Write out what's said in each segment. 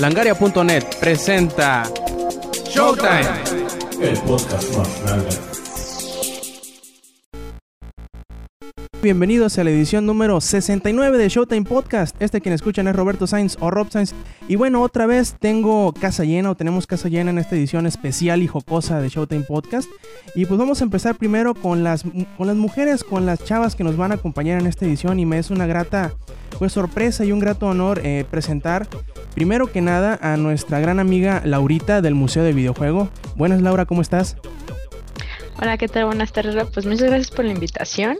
Langaria.net presenta Showtime, el podcast más grande. Bienvenidos a la edición número 69 de Showtime Podcast. Este quien escuchan es Roberto Sainz o Rob Sainz. Y bueno, otra vez tengo casa llena o tenemos casa llena en esta edición especial y jocosa de Showtime Podcast. Y pues vamos a empezar primero con las, con las mujeres, con las chavas que nos van a acompañar en esta edición. Y me es una grata pues sorpresa y un grato honor eh, presentar primero que nada a nuestra gran amiga Laurita del Museo de Videojuego. Buenas Laura, ¿cómo estás? Hola, ¿qué tal? Buenas tardes. Pues muchas gracias por la invitación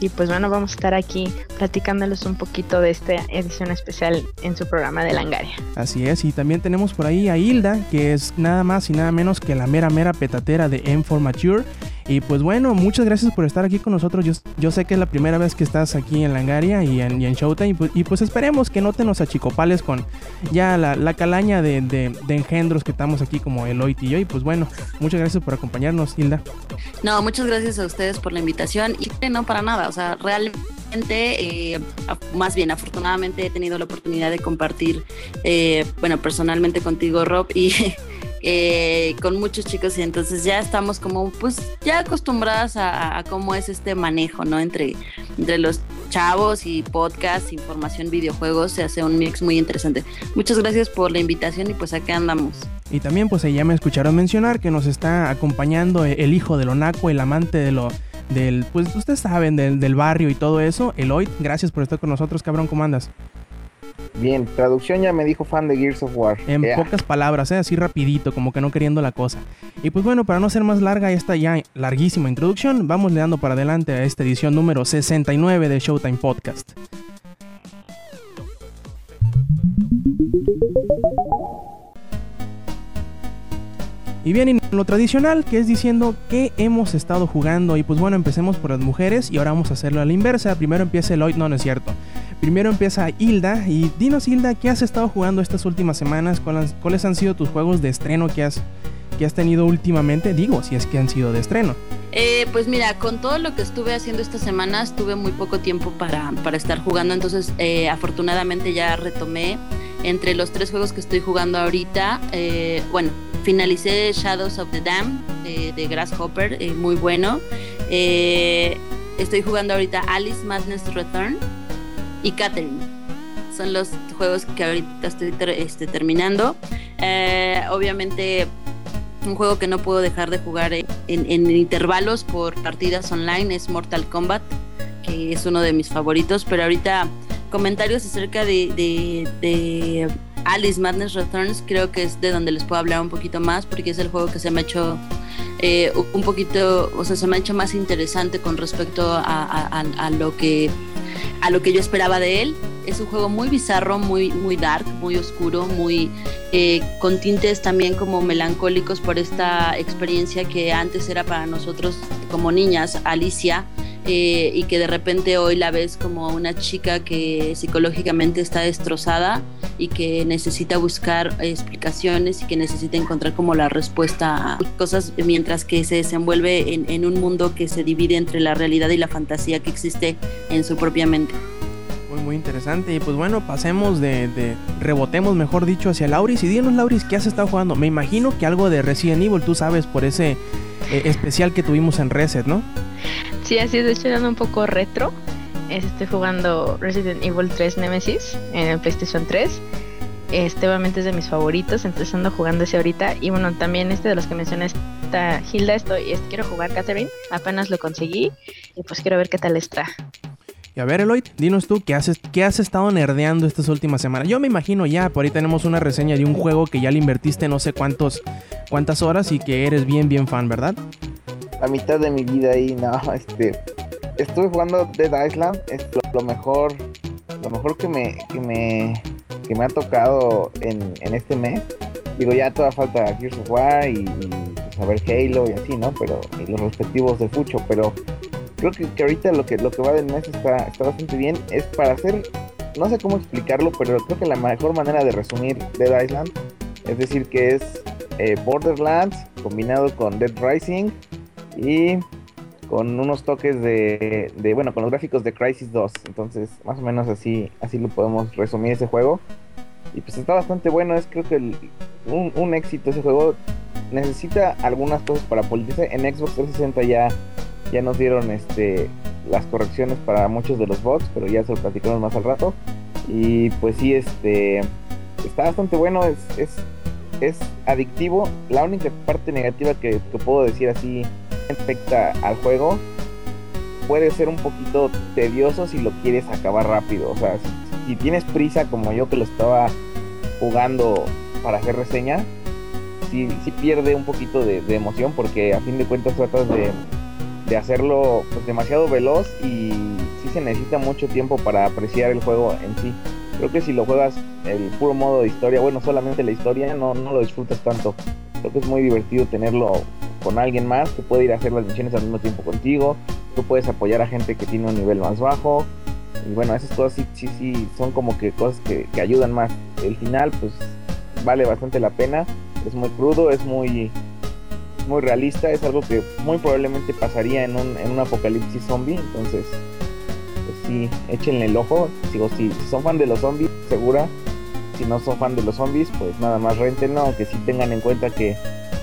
y pues bueno, vamos a estar aquí platicándoles un poquito de esta edición especial en su programa de Langaria. Así es, y también tenemos por ahí a Hilda, que es nada más y nada menos que la mera mera petatera de M4 Mature y pues bueno, muchas gracias por estar aquí con nosotros. Yo, yo sé que es la primera vez que estás aquí en Langaria y en, y en Showtime. Y pues, esperemos que no te nos achicopales con ya la, calaña de, de, engendros que estamos aquí como Eloy y yo. Y pues bueno, muchas gracias por acompañarnos, Hilda. No, muchas gracias a ustedes por la invitación. Y no para nada, o sea, realmente eh, más bien afortunadamente he tenido la oportunidad de compartir, eh, bueno, personalmente contigo, Rob, y eh, con muchos chicos y entonces ya estamos como pues ya acostumbradas a, cómo es este manejo, ¿no? Entre, entre los chavos y podcast, información, videojuegos, se hace un mix muy interesante. Muchas gracias por la invitación y pues acá andamos. Y también pues ya me escucharon mencionar que nos está acompañando el hijo de Onaco, el amante de lo del, pues ustedes saben, del, del barrio y todo eso, Eloy, gracias por estar con nosotros, cabrón, ¿cómo andas? Bien, traducción ya me dijo fan de Gears of War. En pocas palabras, ¿eh? así rapidito, como que no queriendo la cosa. Y pues bueno, para no ser más larga esta ya larguísima introducción, vamos le dando para adelante a esta edición número 69 de Showtime Podcast. Y bien, lo tradicional, que es diciendo qué hemos estado jugando. Y pues bueno, empecemos por las mujeres y ahora vamos a hacerlo a la inversa. Primero empieza Eloy, no, no es cierto. Primero empieza Hilda. Y dinos, Hilda, ¿qué has estado jugando estas últimas semanas? ¿Cuáles han sido tus juegos de estreno que has, que has tenido últimamente? Digo, si es que han sido de estreno. Eh, pues mira, con todo lo que estuve haciendo estas semanas, tuve muy poco tiempo para, para estar jugando. Entonces, eh, afortunadamente ya retomé entre los tres juegos que estoy jugando ahorita. Eh, bueno, Finalicé Shadows of the Dam de, Grasshopper, eh, muy bueno. Eh, estoy jugando ahorita Alice Madness Return y Catherine. Son los juegos que ahorita estoy este, terminando. Eh, obviamente un juego que no puedo dejar de jugar en, intervalos por partidas online es Mortal Kombat, que es uno de mis favoritos, pero ahorita comentarios acerca de Alice Madness Returns creo que es de donde les puedo hablar un poquito más porque es el juego que se me ha hecho eh, un poquito, o sea, se me ha hecho más interesante con respecto a, lo que a lo que yo esperaba de él. Es un juego muy bizarro, muy, muy dark, muy oscuro, muy eh, con tintes también como melancólicos por esta experiencia que antes era para nosotros como niñas, Alicia, eh, y que de repente hoy la ves como una chica que psicológicamente está destrozada y que necesita buscar explicaciones y que necesita encontrar como la respuesta a cosas mientras que se desenvuelve en, un mundo que se divide entre la realidad y la fantasía que existe en su propia mente. Muy, muy interesante. Y pues bueno, pasemos de, rebotemos, mejor dicho, hacia Lauris. Y dinos, Lauris, ¿qué has estado jugando? Me imagino que algo de Resident Evil, tú sabes, por ese eh, especial que tuvimos en Reset, ¿no? Sí, así es, de hecho, un poco retro. Estoy jugando Resident Evil 3 Nemesis en el PlayStation 3. Este obviamente es de mis favoritos, entonces ando jugando ese ahorita. Y bueno, también este de los que mencioné, esta Hilda, estoy, quiero jugar Catherine, apenas lo conseguí y pues quiero ver qué tal está. Y a ver, Eloy, dinos tú, ¿qué has, ¿qué has estado nerdeando estas últimas semanas? Yo me imagino ya, por ahí tenemos una reseña de un juego que ya le invertiste no sé cuántos, cuántas horas y que eres bien, bien fan, ¿verdad? la mitad de mi vida ahí, no, este, estuve jugando Dead Island, es lo, mejor, lo mejor que me, que me, que me ha tocado en, en este mes. Digo, ya toda falta Gears of War y, saber pues, Halo y así, ¿no? Pero, y los respectivos de Fucho, pero creo que, ahorita lo que, lo que va del mes está, está bastante bien. Es para hacer, no sé cómo explicarlo, pero creo que la mejor manera de resumir Dead Island es decir que es eh, Borderlands combinado con Dead Rising y con unos toques de, bueno, con los gráficos de Crisis 2. Entonces, más o menos así, así lo podemos resumir ese juego. Y pues está bastante bueno, es creo que un, un éxito ese juego. Necesita algunas cosas para pulirse. En Xbox 360 ya, ya nos dieron este las correcciones para muchos de los bots, pero ya se lo platicamos más al rato. Y pues sí, este está bastante bueno, es, es, es adictivo. La única parte negativa que, que puedo decir así respecta al juego puede ser un poquito tedioso si lo quieres acabar rápido. O sea, si, tienes prisa como yo que lo estaba jugando para hacer reseña, sí, sí pierde un poquito de, de emoción porque a fin de cuentas tratas de, de hacerlo pues, demasiado veloz y sí se necesita mucho tiempo para apreciar el juego en sí. Creo que si lo juegas el puro modo de historia, bueno, solamente la historia, no, no lo disfrutas tanto. Creo que es muy divertido tenerlo con alguien más que puede ir a hacer las misiones al mismo tiempo contigo. Tú puedes apoyar a gente que tiene un nivel más bajo. Y bueno, esas cosas sí, sí, sí son como que cosas que, que ayudan más. El final, pues, vale bastante la pena. Es muy crudo, es muy, muy realista. Es algo que muy probablemente pasaría en un, en un apocalipsis zombie. Entonces, pues sí, échenle el ojo. Digo, si, son fan de los zombies, segura. Si no son fan de los zombies, pues nada más rentenlo. Aunque sí tengan en cuenta que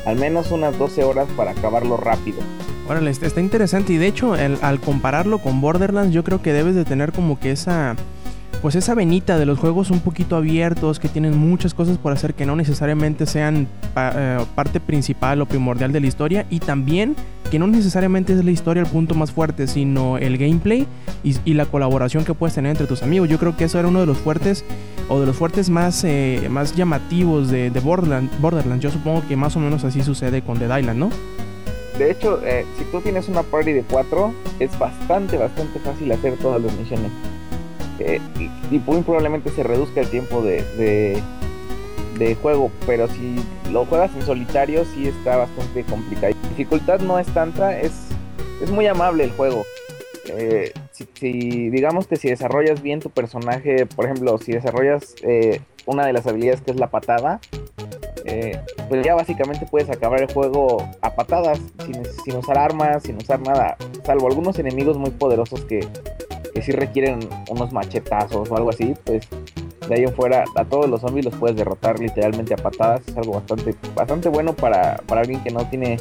al menos unas 12 horas para acabarlo rápido. Órale, está, está interesante. Y de hecho, el- al compararlo con Borderlands, yo creo que debes de tener como que esa. Pues esa venita de los juegos un poquito abiertos, que tienen muchas cosas por hacer que no necesariamente sean eh, parte principal o primordial de la historia. Y también que no necesariamente es la historia el punto más fuerte, sino el gameplay y, la colaboración que puedes tener entre tus amigos. Yo creo que eso era uno de los fuertes o de los fuertes más, eh, más llamativos de, de Borderland- Borderlands. Yo supongo que más o menos así sucede con Dead Island, ¿no? De hecho, eh, si tú tienes una party de 4, es bastante, bastante fácil hacer todas las misiones. Eh, y, muy probablemente se reduzca el tiempo de, de, juego, pero si lo juegas en solitario, sí está bastante complicado. La dificultad no es tanta, es, es muy amable el juego. Eh, si, si- digamos que si desarrollas bien tu personaje, por ejemplo, si desarrollas eh, una de las habilidades que es la patada, eh, pues ya básicamente puedes acabar el juego a patadas, sin, sin usar armas, sin usar nada, salvo algunos enemigos muy poderosos que, que sí requieren unos machetazos o algo así, pues de ahí en fuera a todos los zombies los puedes derrotar literalmente a patadas, es algo bastante, bastante bueno para, para alguien que no tiene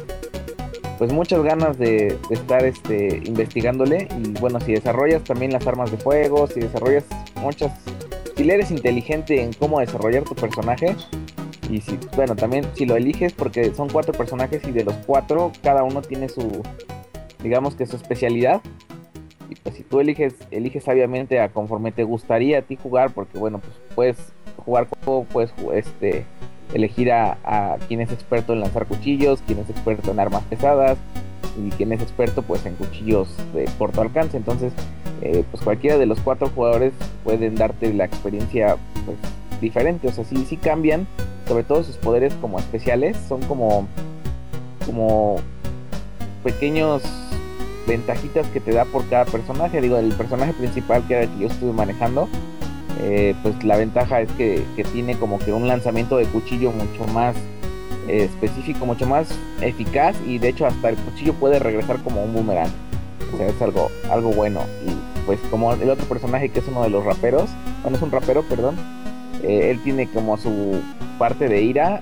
pues muchas ganas de, de estar este, investigándole y bueno, si desarrollas también las armas de fuego, si desarrollas muchas, si eres inteligente en cómo desarrollar tu personaje, y si, bueno, también si lo eliges, porque son cuatro personajes y de los cuatro, cada uno tiene su, digamos que su especialidad. Pues si tú eliges, eliges sabiamente a conforme te gustaría a ti jugar, porque bueno, pues puedes jugar como puedes este, elegir a, a quien es experto en lanzar cuchillos, quien es experto en armas pesadas y quien es experto pues en cuchillos de corto alcance. Entonces, eh, pues cualquiera de los cuatro jugadores pueden darte la experiencia pues diferente, o sea, sí, sí cambian sobre todo sus poderes como especiales son como como pequeños ventajitas que te da por cada personaje digo el personaje principal que era el que yo estuve manejando eh, pues la ventaja es que, tiene como que un lanzamiento de cuchillo mucho más eh, específico mucho más eficaz y de hecho hasta el cuchillo puede regresar como un boomerang o sea es algo algo bueno y pues como el otro personaje que es uno de los raperos bueno es un rapero perdón eh, él tiene como su parte de ira.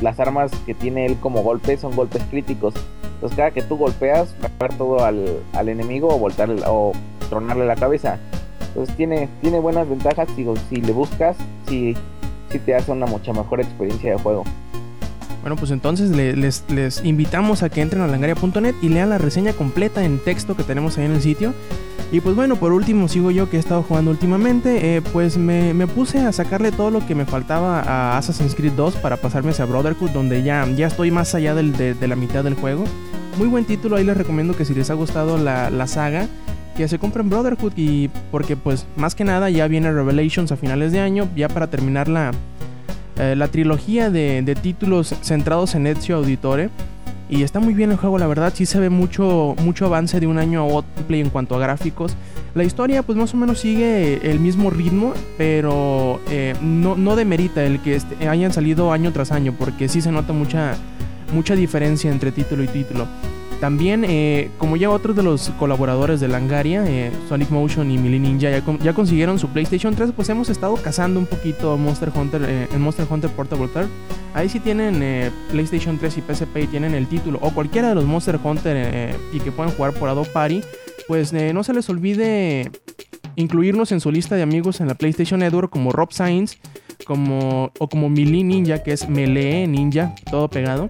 Las armas que tiene él como golpes son golpes críticos. Entonces cada que tú golpeas, va a todo al, al enemigo o voltarle o tronarle la cabeza. Entonces tiene, tiene buenas ventajas. Digo, si le buscas, sí, sí te hace una mucha mejor experiencia de juego. Bueno, pues entonces le- les, les invitamos a que entren a langaria.net y lean la reseña completa en texto que tenemos ahí en el sitio. Y pues bueno, por último sigo yo que he estado jugando últimamente, eh, pues me, me puse a sacarle todo lo que me faltaba a Assassin's Creed 2 para pasarme hacia Brotherhood, donde ya, ya estoy más allá del- de, de la mitad del juego. Muy buen título, ahí les recomiendo que si les ha gustado la, la saga, que se compren Brotherhood y porque pues más que nada ya viene Revelations a finales de año, ya para terminar la, eh, la trilogía de, de títulos centrados en Ezio Auditore. Y está muy bien el juego, la verdad, sí se ve mucho, mucho avance de un año a otro en cuanto a gráficos. La historia pues más o menos sigue el mismo ritmo, pero eh, no, no demerita el que este- hayan salido año tras año, porque sí se nota mucha, mucha diferencia entre título y título. También, eh, como ya otros de los colaboradores de Langaria, eh, Sonic Motion y Mili Ninja ya, con- ya consiguieron su PlayStation 3, pues hemos estado cazando un poquito Monster Hunter eh, en Monster Hunter Portable Third. Ahí sí tienen PlayStation 3 y PSP y tienen el título, o cualquiera de los Monster Hunter y que puedan jugar por Adobe Party, pues no se les olvide incluirnos en su lista de amigos en la PlayStation Network como Rob Sainz, como, o como Melee Ninja, que es Melee Ninja, todo pegado.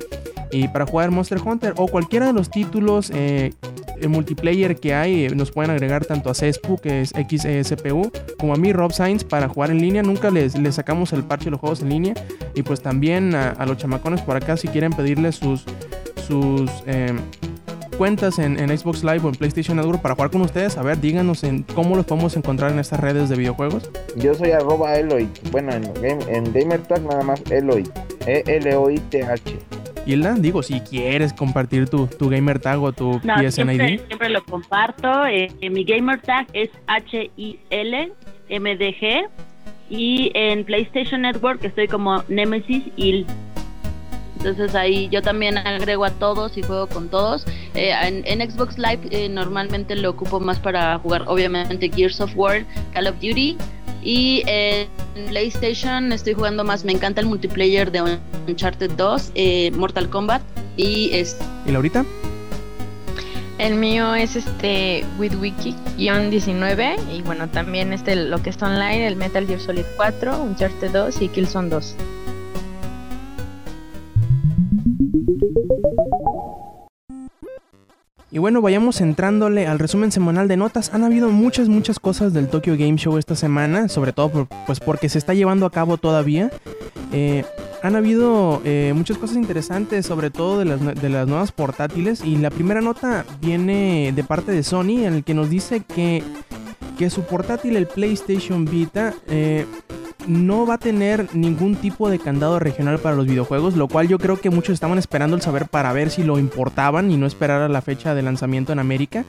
Y para jugar Monster Hunter o cualquiera de los títulos eh, eh, multiplayer que hay, eh, nos pueden agregar tanto a CSPU, que es XSPU, como a mí, Rob Sainz, para jugar en línea. Nunca les, sacamos el parche de los juegos en línea. Y pues también a, a los chamacones por acá, si quieren pedirles sus, sus eh, cuentas en, en Xbox Live o en PlayStation Network para jugar con ustedes, a ver, díganos en cómo los podemos encontrar en estas redes de videojuegos. Yo soy arroba Eloy. Bueno, en, game, en GamerTag nada más Eloy. E E-L-O-I-T-H. Hilda, digo, si quieres compartir tu, tu gamer tag o tu No, PSN siempre, ID. siempre lo comparto. eh, mi gamer tag es H-I-L-M-D-G. Y en PlayStation Network estoy como Nemesis Il. Entonces ahí yo también agrego a todos y juego con todos. Eh, en, en Xbox Live eh, normalmente lo ocupo más para jugar, obviamente, Gears of War, Call of Duty. Y eh, en PlayStation estoy jugando más, me encanta el multiplayer de Uncharted 2, eh, Mortal Kombat. Y es, ¿Y Laurita? El mío es este WithWiki-19 y bueno, también este lo que está online, el Metal Gear Solid 4, Uncharted 2 y Killzone 2. Y bueno, vayamos entrándole al resumen semanal de notas. Han habido muchas, muchas cosas del Tokyo Game Show esta semana, sobre todo pues porque se está llevando a cabo todavía. Eh, han habido eh, muchas cosas interesantes, sobre todo de las, de las nuevas portátiles. Y la primera nota viene de parte de Sony, en el que nos dice que, que su portátil, el PlayStation Vita, eh, no va a tener ningún tipo de candado regional para los videojuegos, lo cual yo creo que muchos estaban esperando el saber para ver si lo importaban y no esperar a la fecha de lanzamiento en América.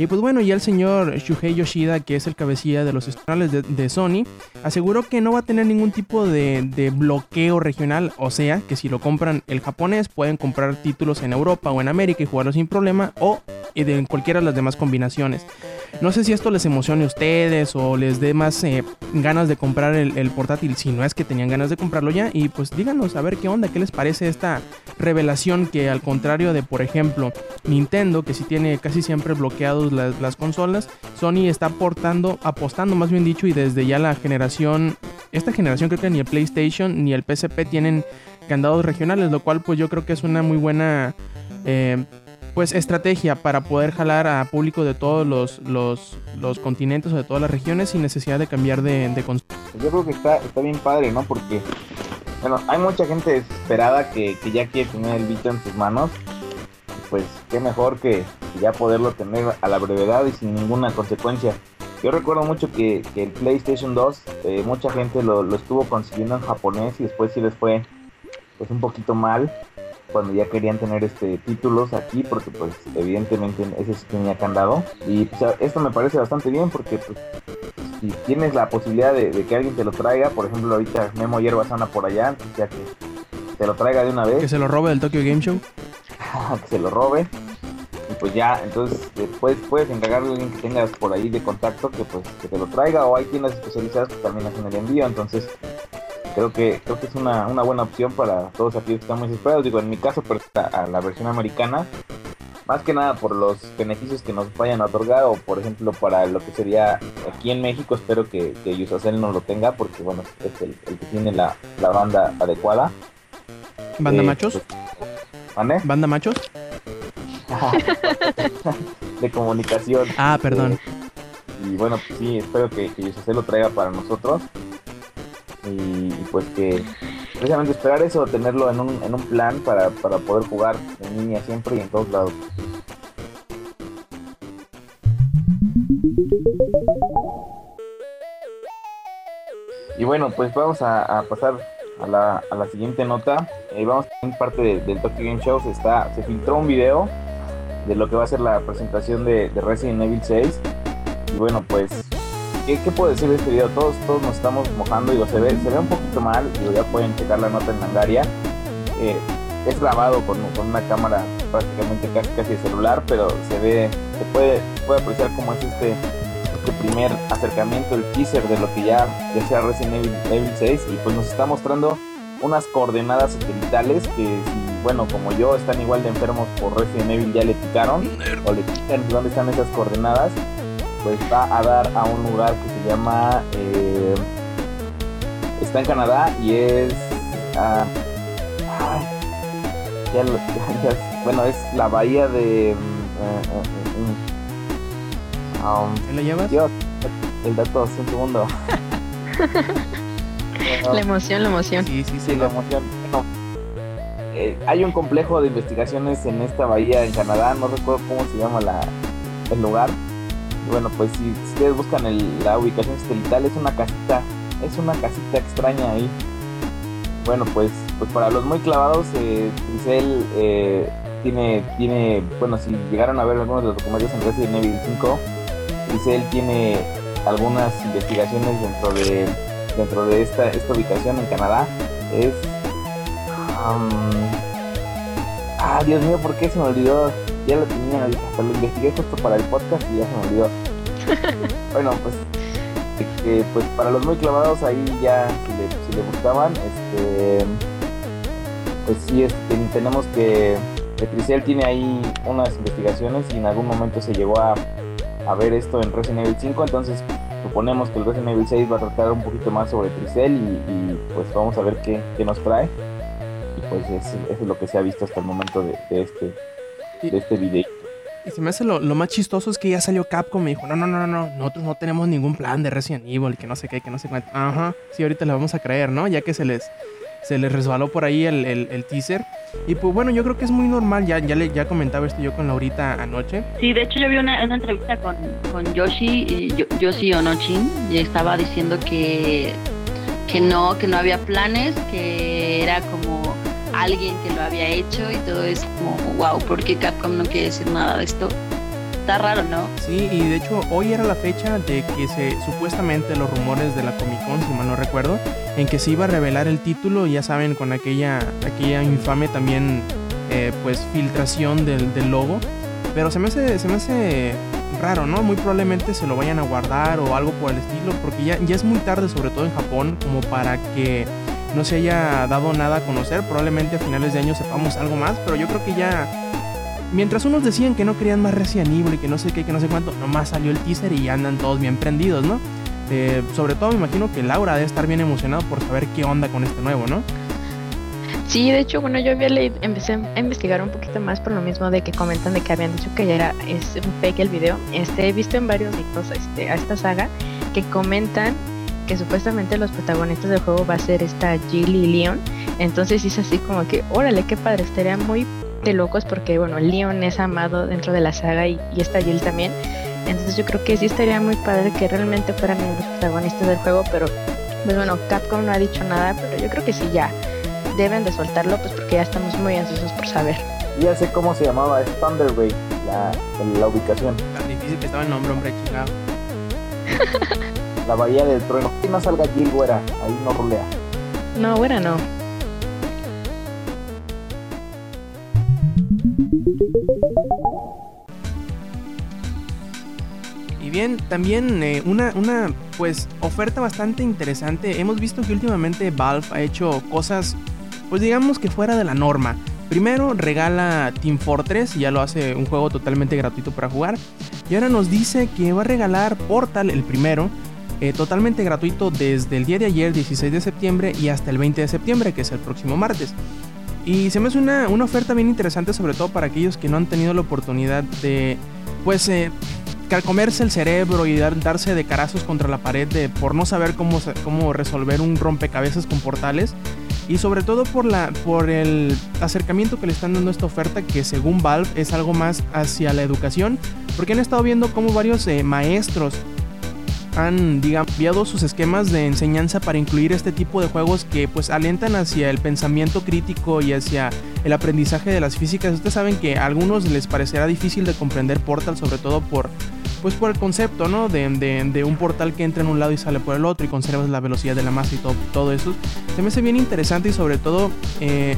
Y pues bueno, ya el señor Shuhei Yoshida, que es el cabecilla de los estatales de, Sony, aseguró que no va a tener ningún tipo de, de bloqueo regional, o sea, que si lo compran el japonés pueden comprar títulos en Europa o en América y jugarlos sin problema, o en cualquiera de las demás combinaciones. No sé si esto les emocione a ustedes o les dé más eh, ganas de comprar el, portátil, si no es que tenían ganas de comprarlo ya. Y pues díganos a ver qué onda, qué les parece esta revelación que al contrario de, por ejemplo, Nintendo, que sí tiene casi siempre bloqueados las, las consolas, Sony está aportando, apostando más bien dicho, y desde ya la generación, esta generación creo que ni el PlayStation ni el PSP tienen candados regionales, lo cual pues yo creo que es una muy buena... eh, pues estrategia para poder jalar a público de todos los, los, los continentes o de todas las regiones sin necesidad de cambiar de, de yo creo que está, está bien padre, ¿no? Porque, bueno, hay mucha gente desesperada que, que ya quiere tener el Vita en sus manos. Pues qué mejor que ya poderlo tener a la brevedad y sin ninguna consecuencia. Yo recuerdo mucho que, que el PlayStation 2, eh, mucha gente lo, lo estuvo consiguiendo en japonés y después sí les fue pues un poquito mal cuando ya querían tener este títulos aquí porque pues evidentemente ese sí tenía candado y pues, esto me parece bastante bien porque pues si tienes la posibilidad de, de que alguien te lo traiga, por ejemplo ahorita Memo Hierbas anda por allá, entonces ya que te lo traiga de una Que vez, se lo robe del Tokyo Game Show. que se lo robe y pues ya, entonces después puedes encargarle a alguien que tengas por ahí de contacto que pues que te lo traiga o hay tiendas especializadas que también hacen el envío, entonces creo que creo que es una, una buena opción para todos aquellos que están muy desesperados, digo en mi caso pero a la versión americana más que nada por los beneficios que nos vayan a otorgar o por ejemplo para lo que sería aquí en México espero que, que Yusacel no lo tenga porque bueno es el, el que tiene la, la banda adecuada Banda Eh, machos. pues. Banda machos. de comunicación Ah, perdón. y bueno pues sí espero que, que Yusacel lo traiga para nosotros y, y, pues que precisamente esperar eso tenerlo en un, en un plan para, para poder jugar en línea siempre y en todos lados Y bueno, pues vamos a, a pasar a la, a la siguiente nota. Eh, vamos en parte de- del Tokyo Game Show. Se, está, se filtró un video de lo que va a ser la presentación de, de Resident Evil 6. Y bueno, pues, ¿qué, qué puedo decir de este video? Todos, todos nos estamos mojando. Digo, se ve, se ve un poquito mal. Digo, ya pueden checar la nota en Langaria. Eh, es grabado con, con una cámara prácticamente casi casi celular, pero se ve, se puede, puede apreciar cómo es este, este primer acercamiento, el teaser de lo que ya, ya sea Resident Evil, Evil 6 y pues nos está mostrando unas coordenadas satelitales que si, bueno, como yo, están igual de enfermos por Resident Evil, ya le picaron o le pican dónde están esas coordenadas, pues va a dar a un lugar que se llama, eh, está en Canadá y es, ah, ay, ya lo- ya- ya- bueno, es la bahía de, mm, eh, eh, eh, um, ¿Qué le llevas? Dios, el dato, un segundo. La emoción, la emoción. Sí, sí, Sí, la emoción. Bueno, eh, hay un complejo de investigaciones en esta bahía en Canadá, no recuerdo cómo se llama la, el lugar. Bueno, pues si, si ustedes buscan el- la ubicación satelital, es una casita, es una casita extraña ahí. Bueno, pues, pues para los muy clavados, eh, Tricel eh, tiene, tiene, bueno, si llegaron a ver algunos de los documentales en Resident Evil 5, Tricel tiene algunas investigaciones dentro de dentro de esta, esta ubicación en Canadá es am, ah Dios mío ¿por qué se me olvidó? ya lo tenía hasta lo investigué justo para el podcast y ya se me olvidó bueno pues que, pues para los muy clavados ahí ya si le, si le buscaban este pues sí este, ten- tenemos que que Tricel tiene ahí unas investigaciones y en algún momento se llegó a, a ver esto en Resident Evil 5 entonces suponemos que el Resident Evil 6 va a tratar un poquito más sobre Tricel y, y, pues vamos a ver qué, qué nos trae y pues es- eso es lo que se ha visto hasta el momento de, de este de este video Y se me hace lo, lo más chistoso es que ya salió Capcom y me dijo, no, no, no, no, no, nosotros no tenemos ningún plan de Resident Evil, que no sé qué, que no sé cuánto. Ajá, sí, ahorita le vamos a creer, ¿no? Ya que se les, se les resbaló por ahí el, el- teaser. Y pues bueno, yo creo que es muy normal, ya, ya, le, ya comentaba esto yo con Laurita anoche. Sí, de hecho yo vi una, una entrevista con, con Yoshi, y Yo- Yoshi Onochin, y estaba diciendo que, que no, que no había planes, que era como alguien que lo había hecho y todo es como, wow, ¿por qué Capcom no quiere decir nada de esto? Está raro, ¿no? Sí, y de hecho hoy era la fecha de que se supuestamente los rumores de la Comic Con, si mal no recuerdo, en que se iba a revelar el título, ya saben, con aquella, aquella infame también eh, pues filtración del, del logo. Pero se me hace, se me hace raro, ¿no? Muy probablemente se lo vayan a guardar o algo por el estilo, porque ya, ya es muy tarde, sobre todo en Japón, como para que no se haya dado nada a conocer. Probablemente a finales de año sepamos algo más, pero yo creo que ya Mientras unos decían que no querían más Resident Evil y que no sé qué, que no sé cuánto, nomás salió el teaser y andan todos bien prendidos, ¿no? Eh, sobre todo me imagino que Laura debe estar bien emocionado por saber qué onda con este nuevo, ¿no? Sí, de hecho, bueno, yo había leído, empecé a investigar un poquito más por lo mismo de que comentan de que habían dicho que ya era es un fake el video. Este, he visto en varios mitos este, a esta saga que comentan que supuestamente los protagonistas del juego va a ser esta Jill y Leon. Entonces es así como que, órale, qué padre, estaría muy de locos porque, bueno, Leon es amado dentro de la saga y, y esta Jill también. Entonces yo creo que sí estaría muy padre que realmente fueran los protagonistas del juego, pero pues bueno, Capcom no ha dicho nada, pero yo creo que sí ya deben de soltarlo, pues porque ya estamos muy ansiosos por saber. ya sé cómo se llamaba es Thunder Bay la, la ubicación Tan difícil que estaba el nombre, hombre, chingado. la bahía del trueno que no salga Jill güera ahí no rulea No, bueno, no. Bien, también eh, una, una pues oferta bastante interesante. Hemos visto que últimamente Valve ha hecho cosas, pues digamos que fuera de la norma. Primero regala Team Fortress, ya lo hace un juego totalmente gratuito para jugar. Y ahora nos dice que va a regalar Portal, el primero, eh, totalmente gratuito desde el día de ayer, 16 de septiembre, y hasta el 20 de septiembre, que es el próximo martes. Y se me hace una, una oferta bien interesante, sobre todo para aquellos que no han tenido la oportunidad de, pues, eh, comerse el cerebro y dar- darse de carazos contra la pared de, por no saber cómo, cómo resolver un rompecabezas con portales. Y sobre todo por, la, por el acercamiento que le están dando esta oferta, que según Valve es algo más hacia la educación, porque han estado viendo cómo varios eh, maestros han digamos, cambiado sus esquemas de enseñanza para incluir este tipo de juegos que pues alentan hacia el pensamiento crítico y hacia el aprendizaje de las físicas. Ustedes saben que a algunos les parecerá difícil de comprender Portal, sobre todo por pues por el concepto, ¿no? De, de- de un portal que entra en un lado y sale por el otro y conservas la velocidad de la masa y todo, todo eso. Se me hace bien interesante y sobre todo eh,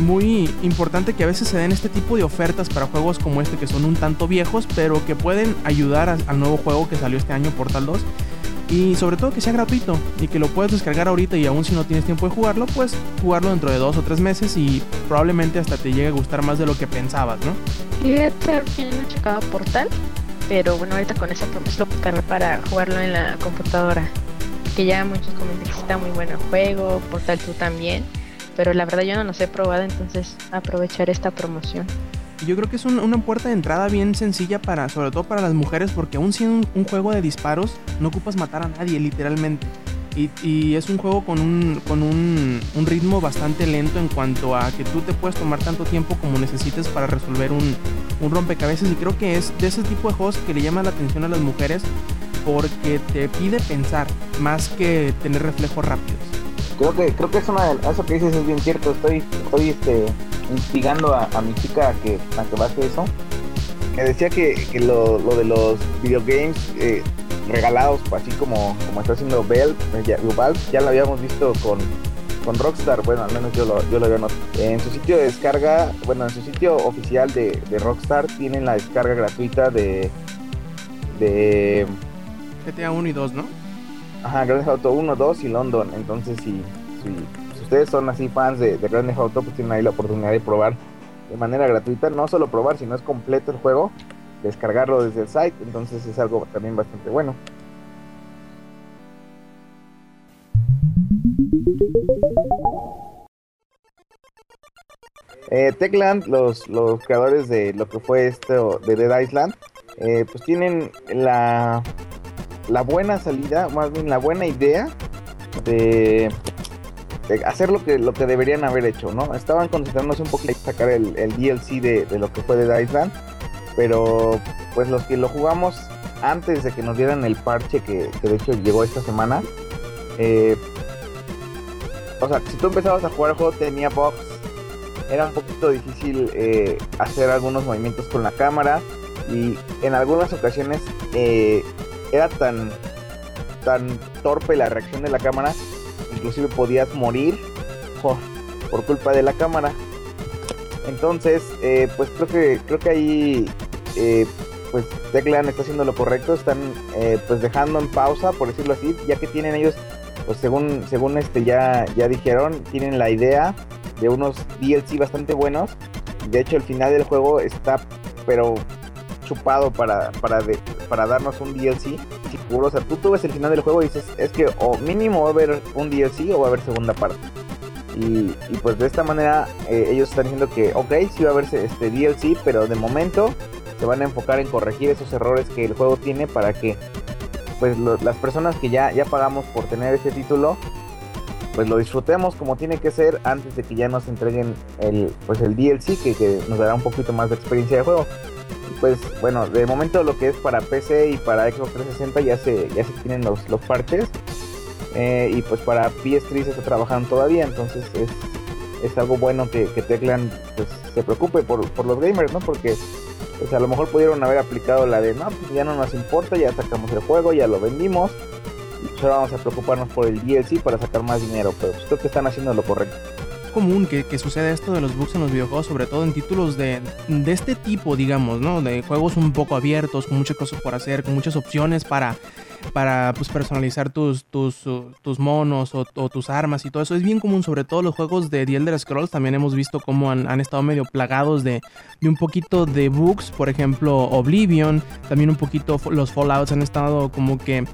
muy importante que a veces se den este tipo de ofertas para juegos como este que son un tanto viejos, pero que pueden ayudar al nuevo juego que salió este año, Portal 2. Y sobre todo que sea gratuito y que lo puedes descargar ahorita y aún si no tienes tiempo de jugarlo, pues jugarlo dentro de dos o tres meses y probablemente hasta te llegue a gustar más de lo que pensabas, ¿no? Que no he checado Portal, pero bueno, ahorita con esa promesa lo para jugarlo en la computadora. Que ya muchos comentan que está muy bueno el juego, Portal 2 también pero la verdad yo no los he probado, entonces aprovechar esta promoción. Yo creo que es una puerta de entrada bien sencilla para, sobre todo para las mujeres, porque aún siendo un, juego de disparos, no ocupas matar a nadie, literalmente. Y, es un juego con, un, con un, ritmo bastante lento en cuanto a que tú te puedes tomar tanto tiempo como necesites para resolver un, un rompecabezas. Y creo que es de ese tipo de juegos que le llama la atención a las mujeres porque te pide pensar más que tener reflejos rápidos. Creo que creo que es una de eso que dices es bien cierto. Estoy estoy este instigando a, mi chica a que a que base eso. Me decía que, que lo, lo, de los videogames eh, regalados así como como está haciendo Bell eh, ya, ya lo habíamos visto con con Rockstar, bueno, al menos yo lo, yo lo había notado. En su sitio de descarga, bueno, en su sitio oficial de, de Rockstar tienen la descarga gratuita de, de GTA 1 y 2, ¿no? Ajá, Grand Theft Auto 1, 2 y London. Entonces, si, si, ustedes son así fans de, de Grand Theft Auto, pues tienen ahí la oportunidad de probar de manera gratuita. No solo probar, sino es completo el juego, descargarlo desde el site. Entonces, es algo también bastante bueno. Eh, Techland, los, los creadores de lo que fue esto de Dead Island, eh, pues tienen la la buena salida, más bien la buena idea de, hacer lo que, lo que deberían haber hecho, ¿no? Estaban concentrándose un poquito en sacar el, DLC de, lo que fue de Island, pero pues los que lo jugamos antes de que nos dieran el parche que, de hecho llegó esta semana, eh, o sea, si tú empezabas a jugar el juego tenía bugs, era un poquito difícil eh, hacer algunos movimientos con la cámara y en algunas ocasiones eh, era tan, tan torpe la reacción de la cámara, inclusive podías morir por, culpa de la cámara. Entonces, pues creo que creo que ahí eh, pues Teclan está haciendo lo correcto, están eh, pues dejando en pausa, por decirlo así, ya que tienen ellos, pues según según este ya ya dijeron, tienen la idea de unos DLC bastante buenos. De hecho, el final del juego está pero chupado para, para, para darnos un DLC seguro. O tú, tú ves el final del juego y dices, es que o mínimo va a haber un DLC o va a haber segunda parte. Y, pues de esta manera eh, ellos están diciendo que, ok, sí va a haber este DLC, pero de momento se van a enfocar en corregir esos errores que el juego tiene para que pues las personas que ya, ya pagamos por tener ese título pues lo disfrutemos como tiene que ser antes de que ya nos entreguen el pues el DLC que, que nos dará un poquito más de experiencia de juego pues bueno, de momento lo que es para PC y para Xbox 360 ya se, ya se tienen los, los parches. Eh, y pues para PS3 se está trabajando todavía, entonces es, es algo bueno que, que Teclan pues, se preocupe por, por, los gamers, ¿no? Porque pues a lo mejor pudieron haber aplicado la de, no, pues ya no nos importa, ya sacamos el juego, ya lo vendimos, y ahora vamos a preocuparnos por el DLC para sacar más dinero, pero pues creo que están haciendo lo correcto común que, que, sucede esto de los bugs en los videojuegos, sobre todo en títulos de, de, este tipo, digamos, ¿no? De juegos un poco abiertos, con muchas cosas por hacer, con muchas opciones para, para pues, personalizar tus, tus, tus monos o, tus armas y todo eso. Es bien común, sobre todo los juegos de The Elder Scrolls. También hemos visto cómo han, han estado medio plagados de, de, un poquito de bugs. Por ejemplo, Oblivion, también un poquito los Fallouts han estado como que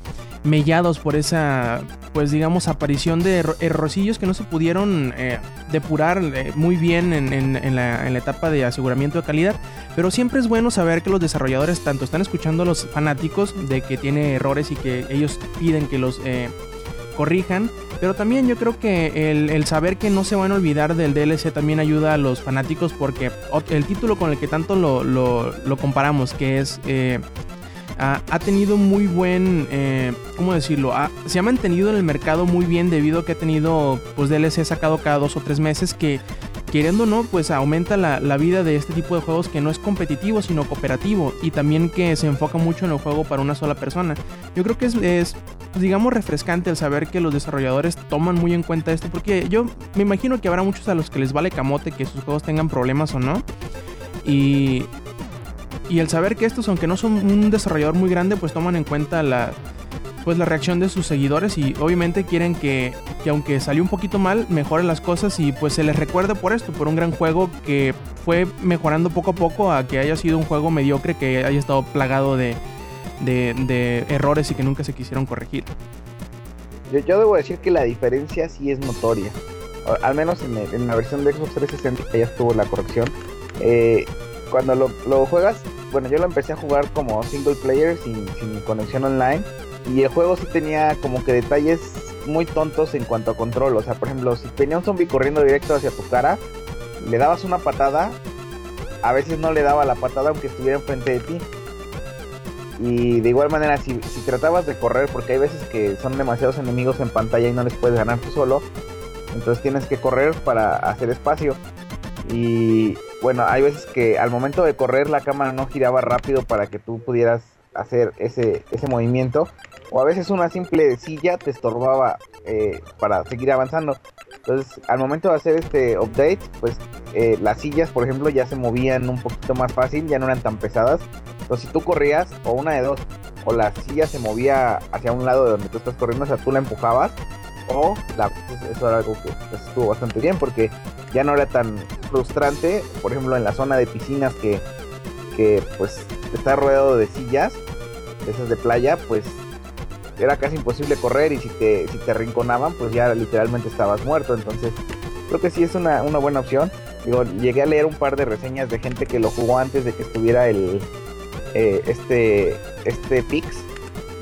mellados por esa, pues digamos, aparición de errorcillos que no se pudieron eh, depurar eh, muy bien en, la, etapa de aseguramiento de calidad. Pero siempre es bueno saber que los desarrolladores tanto están escuchando a los fanáticos de que tiene errores y que ellos piden que los eh, corrijan. Pero también yo creo que el, saber que no se van a olvidar del DLC también ayuda a los fanáticos porque el título con el que tanto lo, lo comparamos, que es ha, tenido muy buen, eh, ¿cómo decirlo? se ha mantenido en el mercado muy bien debido a que ha tenido pues DLC sacado cada dos o tres meses que queriendo o no, pues aumenta la, vida de este tipo de juegos que no es competitivo, sino cooperativo. Y también que se enfoca mucho en el juego para una sola persona. Yo creo que es, digamos, refrescante el saber que los desarrolladores toman muy en cuenta esto, porque yo me imagino que habrá muchos a los que les vale camote que sus juegos tengan problemas o no. Y, y el saber que estos, aunque no son un desarrollador muy grande, pues toman en cuenta la, pues la reacción de sus seguidores y obviamente quieren que, que aunque salió un poquito mal, mejoren las cosas y pues se les recuerde por esto, por un gran juego que fue mejorando poco a poco a que haya sido un juego mediocre que haya estado plagado de, de, errores y que nunca se quisieron corregir. Yo, debo decir que la diferencia sí es notoria. Al menos en, la versión de Xbox 360 que ya estuvo la corrección. Eh, cuando lo, juegas, bueno, yo lo empecé a jugar como single player sin conexión online. Y el juego sí tenía como que detalles muy tontos en cuanto a control. O sea, por ejemplo, si tenía un zombie corriendo directo hacia tu cara, le dabas una patada, a veces no le daba la patada aunque estuviera enfrente de ti. Y de igual manera, si, si tratabas de correr, porque hay veces que son demasiados enemigos en pantalla y no les puedes ganar tú solo, entonces tienes que correr para hacer espacio. Y bueno, hay veces que al momento de correr la cámara no giraba rápido para que tú pudieras hacer ese, ese movimiento. O a veces una simple silla te estorbaba eh, para seguir avanzando. Entonces, al momento de hacer este update, pues eh, las sillas, por ejemplo, ya se movían un poquito más fácil, ya no eran tan pesadas. Entonces, si tú corrías, o una de dos, o la silla se movía hacia un lado de donde tú estás corriendo, o sea, tú la empujabas, o la, eso era algo que pues, estuvo bastante bien, porque ya no era tan frustrante, por ejemplo, en la zona de piscinas que, que pues está rodeado de sillas, esas de playa, pues era casi imposible correr y si te, si te arrinconaban, pues ya literalmente estabas muerto. Entonces, creo que sí es una, una buena opción. Digo, llegué a leer un par de reseñas de gente que lo jugó antes de que estuviera el eh, este este Pix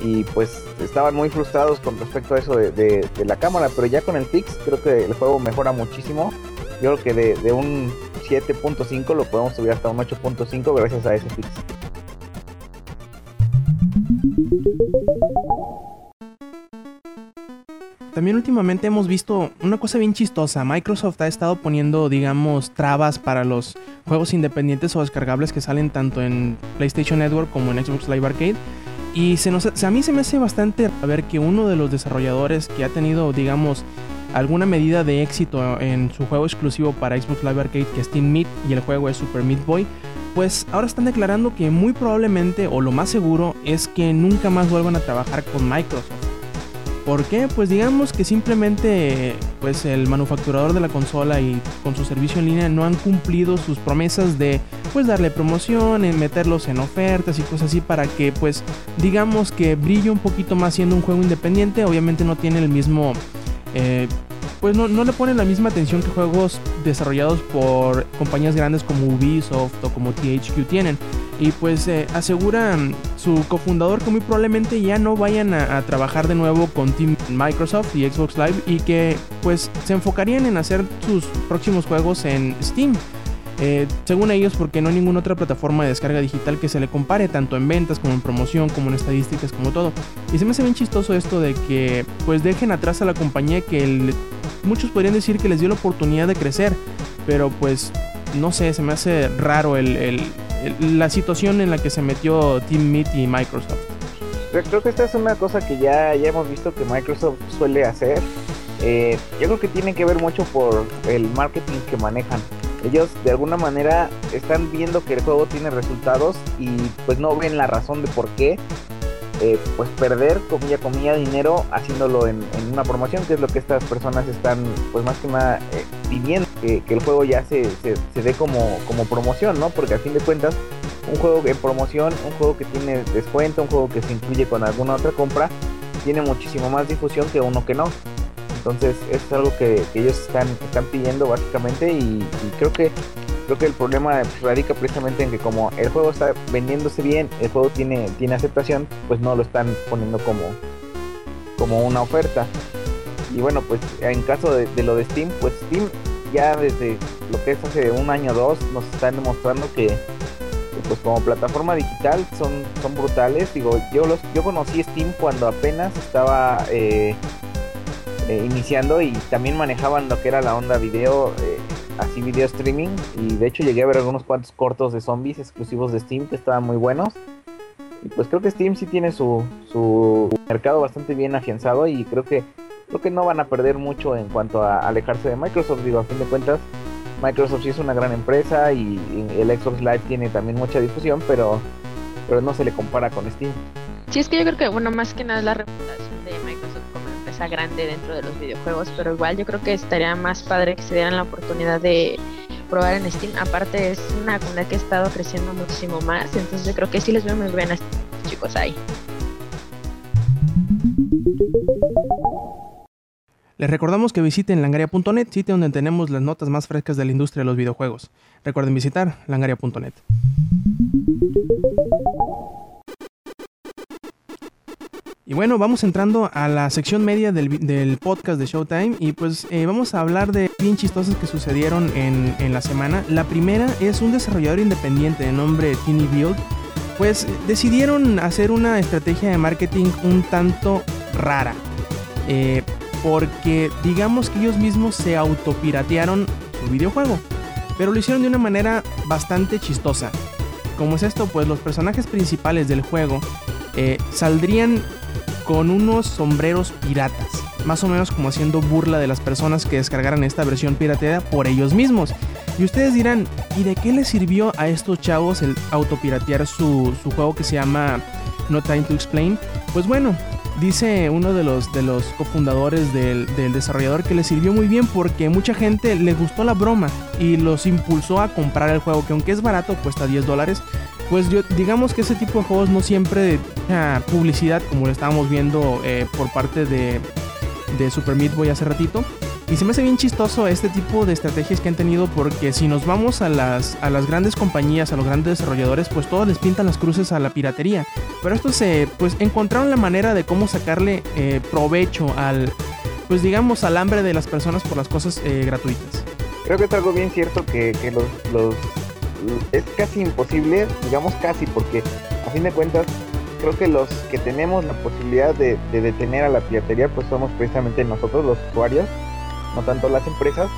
y pues estaban muy frustrados con respecto a eso de, de- de la cámara, pero ya con el Pix creo que el juego mejora muchísimo. Yo creo que de, de un 7.5 lo podemos subir hasta un 8.5 gracias a ese Pix. También últimamente hemos visto una cosa bien chistosa. Microsoft ha estado poniendo, digamos, trabas para los juegos independientes o descargables que salen tanto en PlayStation Network como en Xbox Live Arcade. Y se nos, a mí se me hace bastante ver que uno de los desarrolladores que ha tenido, digamos, alguna medida de éxito en su juego exclusivo para Xbox Live Arcade, que es Team Meat, y el juego es Super Meat Boy, pues ahora están declarando que muy probablemente, o lo más seguro, es que nunca más vuelvan a trabajar con Microsoft. ¿Por qué? Pues digamos que simplemente pues el manufacturador de la consola y con su servicio en línea no han cumplido sus promesas de pues darle promoción, meterlos en ofertas y cosas así para que pues digamos que brille un poquito más siendo un juego independiente. Obviamente no tiene el mismo eh, pues no, no le ponen la misma atención que juegos desarrollados por compañías grandes como Ubisoft o como THQ tienen. Y pues eh, asegura su cofundador que muy probablemente ya no vayan a, trabajar de nuevo con Team Microsoft y Xbox Live y que pues se enfocarían en hacer sus próximos juegos en Steam. Eh, según ellos, porque no hay ninguna otra plataforma de descarga digital que se le compare tanto en ventas como en promoción, como en estadísticas, como todo. Y se me hace bien chistoso esto de que pues dejen atrás a la compañía que muchos podrían decir que les dio la oportunidad de crecer, pero pues no sé, se me hace raro el- la situación en la que se metió Team Meat y Microsoft. Creo, que esta es una cosa que ya, ya hemos visto que Microsoft suele hacer. Eh, yo creo que tiene que ver mucho por el marketing que manejan. Ellos de alguna manera están viendo que el juego tiene resultados y pues no ven la razón de por qué eh, pues perder comilla comilla dinero haciéndolo en, una promoción que es lo que estas personas están pues más que nada eh, pidiendo que, el juego ya se, se, se dé como, como promoción no porque a fin de cuentas un juego en promoción, un juego que tiene descuento, un juego que se incluye con alguna otra compra, tiene muchísimo más difusión que uno que no. Entonces es algo que, ellos están, están pidiendo básicamente y, creo que creo que el problema radica precisamente en que como el juego está vendiéndose bien, el juego tiene, tiene aceptación, pues no lo están poniendo como, como una oferta. Y bueno, pues en caso de lo de Steam, pues Steam ya desde lo que es hace un año o dos nos están demostrando que, pues como plataforma digital son, son brutales. Digo, yo los, yo conocí Steam cuando apenas estaba eh, eh, iniciando y también manejaban lo que era la onda video, eh, así video streaming. Y de hecho llegué a ver algunos cuantos cortos de zombies exclusivos de Steam que estaban muy buenos. Y pues creo que Steam sí tiene su, su mercado bastante bien afianzado y creo que creo que no van a perder mucho en cuanto a alejarse de Microsoft. Digo, a fin de cuentas, Microsoft sí es una gran empresa y, y el Xbox Live tiene también mucha difusión, pero, pero no se le compara con Steam. Sí, es que yo creo que, bueno, más que nada la reputación de Microsoft como empresa grande dentro de los videojuegos, pero igual yo creo que estaría más padre que se dieran la oportunidad de probar en Steam. Aparte es una comunidad que ha estado creciendo muchísimo más, entonces yo creo que sí les veo muy bien a estos chicos ahí. Les recordamos que visiten langaria.net, sitio donde tenemos las notas más frescas de la industria de los videojuegos. Recuerden visitar langaria.net. Y bueno, vamos entrando a la sección media del, podcast de Showtime y pues eh, vamos a hablar de bien chistosas que sucedieron en, en la semana. La primera es un desarrollador independiente de nombre Tiny Build. Pues decidieron hacer una estrategia de marketing un tanto rara. Eh, porque digamos que ellos mismos se autopiratearon su videojuego. Pero lo hicieron de una manera bastante chistosa. ¿Cómo es esto? Pues los personajes principales del juego eh, saldrían con unos sombreros piratas. Más o menos como haciendo burla de las personas que descargaran esta versión pirateada por ellos mismos. Y ustedes dirán, ¿y de qué les sirvió a estos chavos el autopiratear su, su juego que se llama No Time to Explain? Pues bueno, dice uno de los, de los cofundadores del, del desarrollador que le sirvió muy bien porque mucha gente le gustó la broma y los impulsó a comprar el juego que aunque es barato cuesta 10 dólares. Pues yo digamos que ese tipo de juegos no siempre deja publicidad como lo estábamos viendo eh, por parte de, de Super Meat Boy hace ratito y se me hace bien chistoso este tipo de estrategias que han tenido porque si nos vamos a las, a las grandes compañías, a los grandes desarrolladores, pues todos les pintan las cruces a la piratería. Pero estos se, pues encontraron la manera de cómo sacarle eh, provecho al, pues digamos, al hambre de las personas por las cosas eh, gratuitas. Creo que es algo bien cierto que, que los, los es casi imposible, digamos casi, porque a fin de cuentas creo que los que tenemos la posibilidad de, de detener a la piratería pues somos precisamente nosotros los usuarios, no tanto las empresas.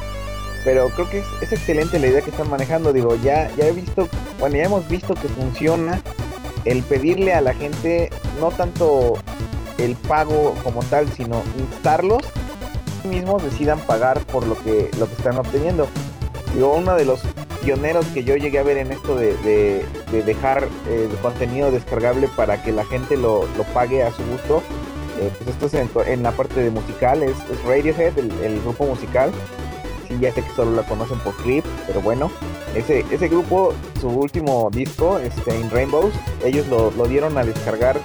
Pero creo que es, excelente la idea que están manejando. Digo, ya, ya he visto, bueno, ya hemos visto que funciona el pedirle a la gente no tanto el pago como tal, sino instarlos mismos decidan pagar por lo que lo que están obteniendo. Digo, uno de los pioneros que yo llegué a ver en esto de, de- de dejar eh, contenido descargable para que la gente lo, lo pague a su gusto, eh, pues esto es en, la parte de musical, es, Radiohead, el, el grupo musical. Sí, ya sé que solo la conocen por Creep, pero bueno, ese, ese grupo, su último disco, este, In Rainbows, ellos lo, lo dieron a descargar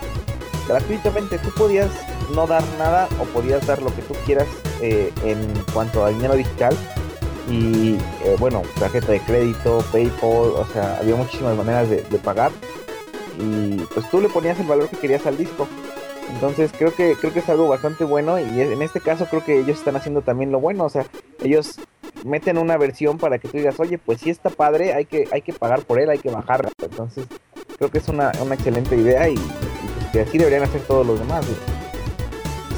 gratuitamente. Tú podías no dar nada o podías dar lo que tú quieras eh, en cuanto a dinero digital. Y eh, bueno, tarjeta de crédito, PayPal, o sea, había muchísimas maneras de, de pagar. Y pues tú le ponías el valor que querías al disco. Entonces creo que creo que es algo bastante bueno y en este caso creo que ellos están haciendo también lo bueno, o sea, ellos meten una versión para que tú digas, oye, pues si está padre, hay que hay que pagar por él, hay que bajarla. Entonces creo que es una, una excelente idea y, que así deberían hacer todos los demás.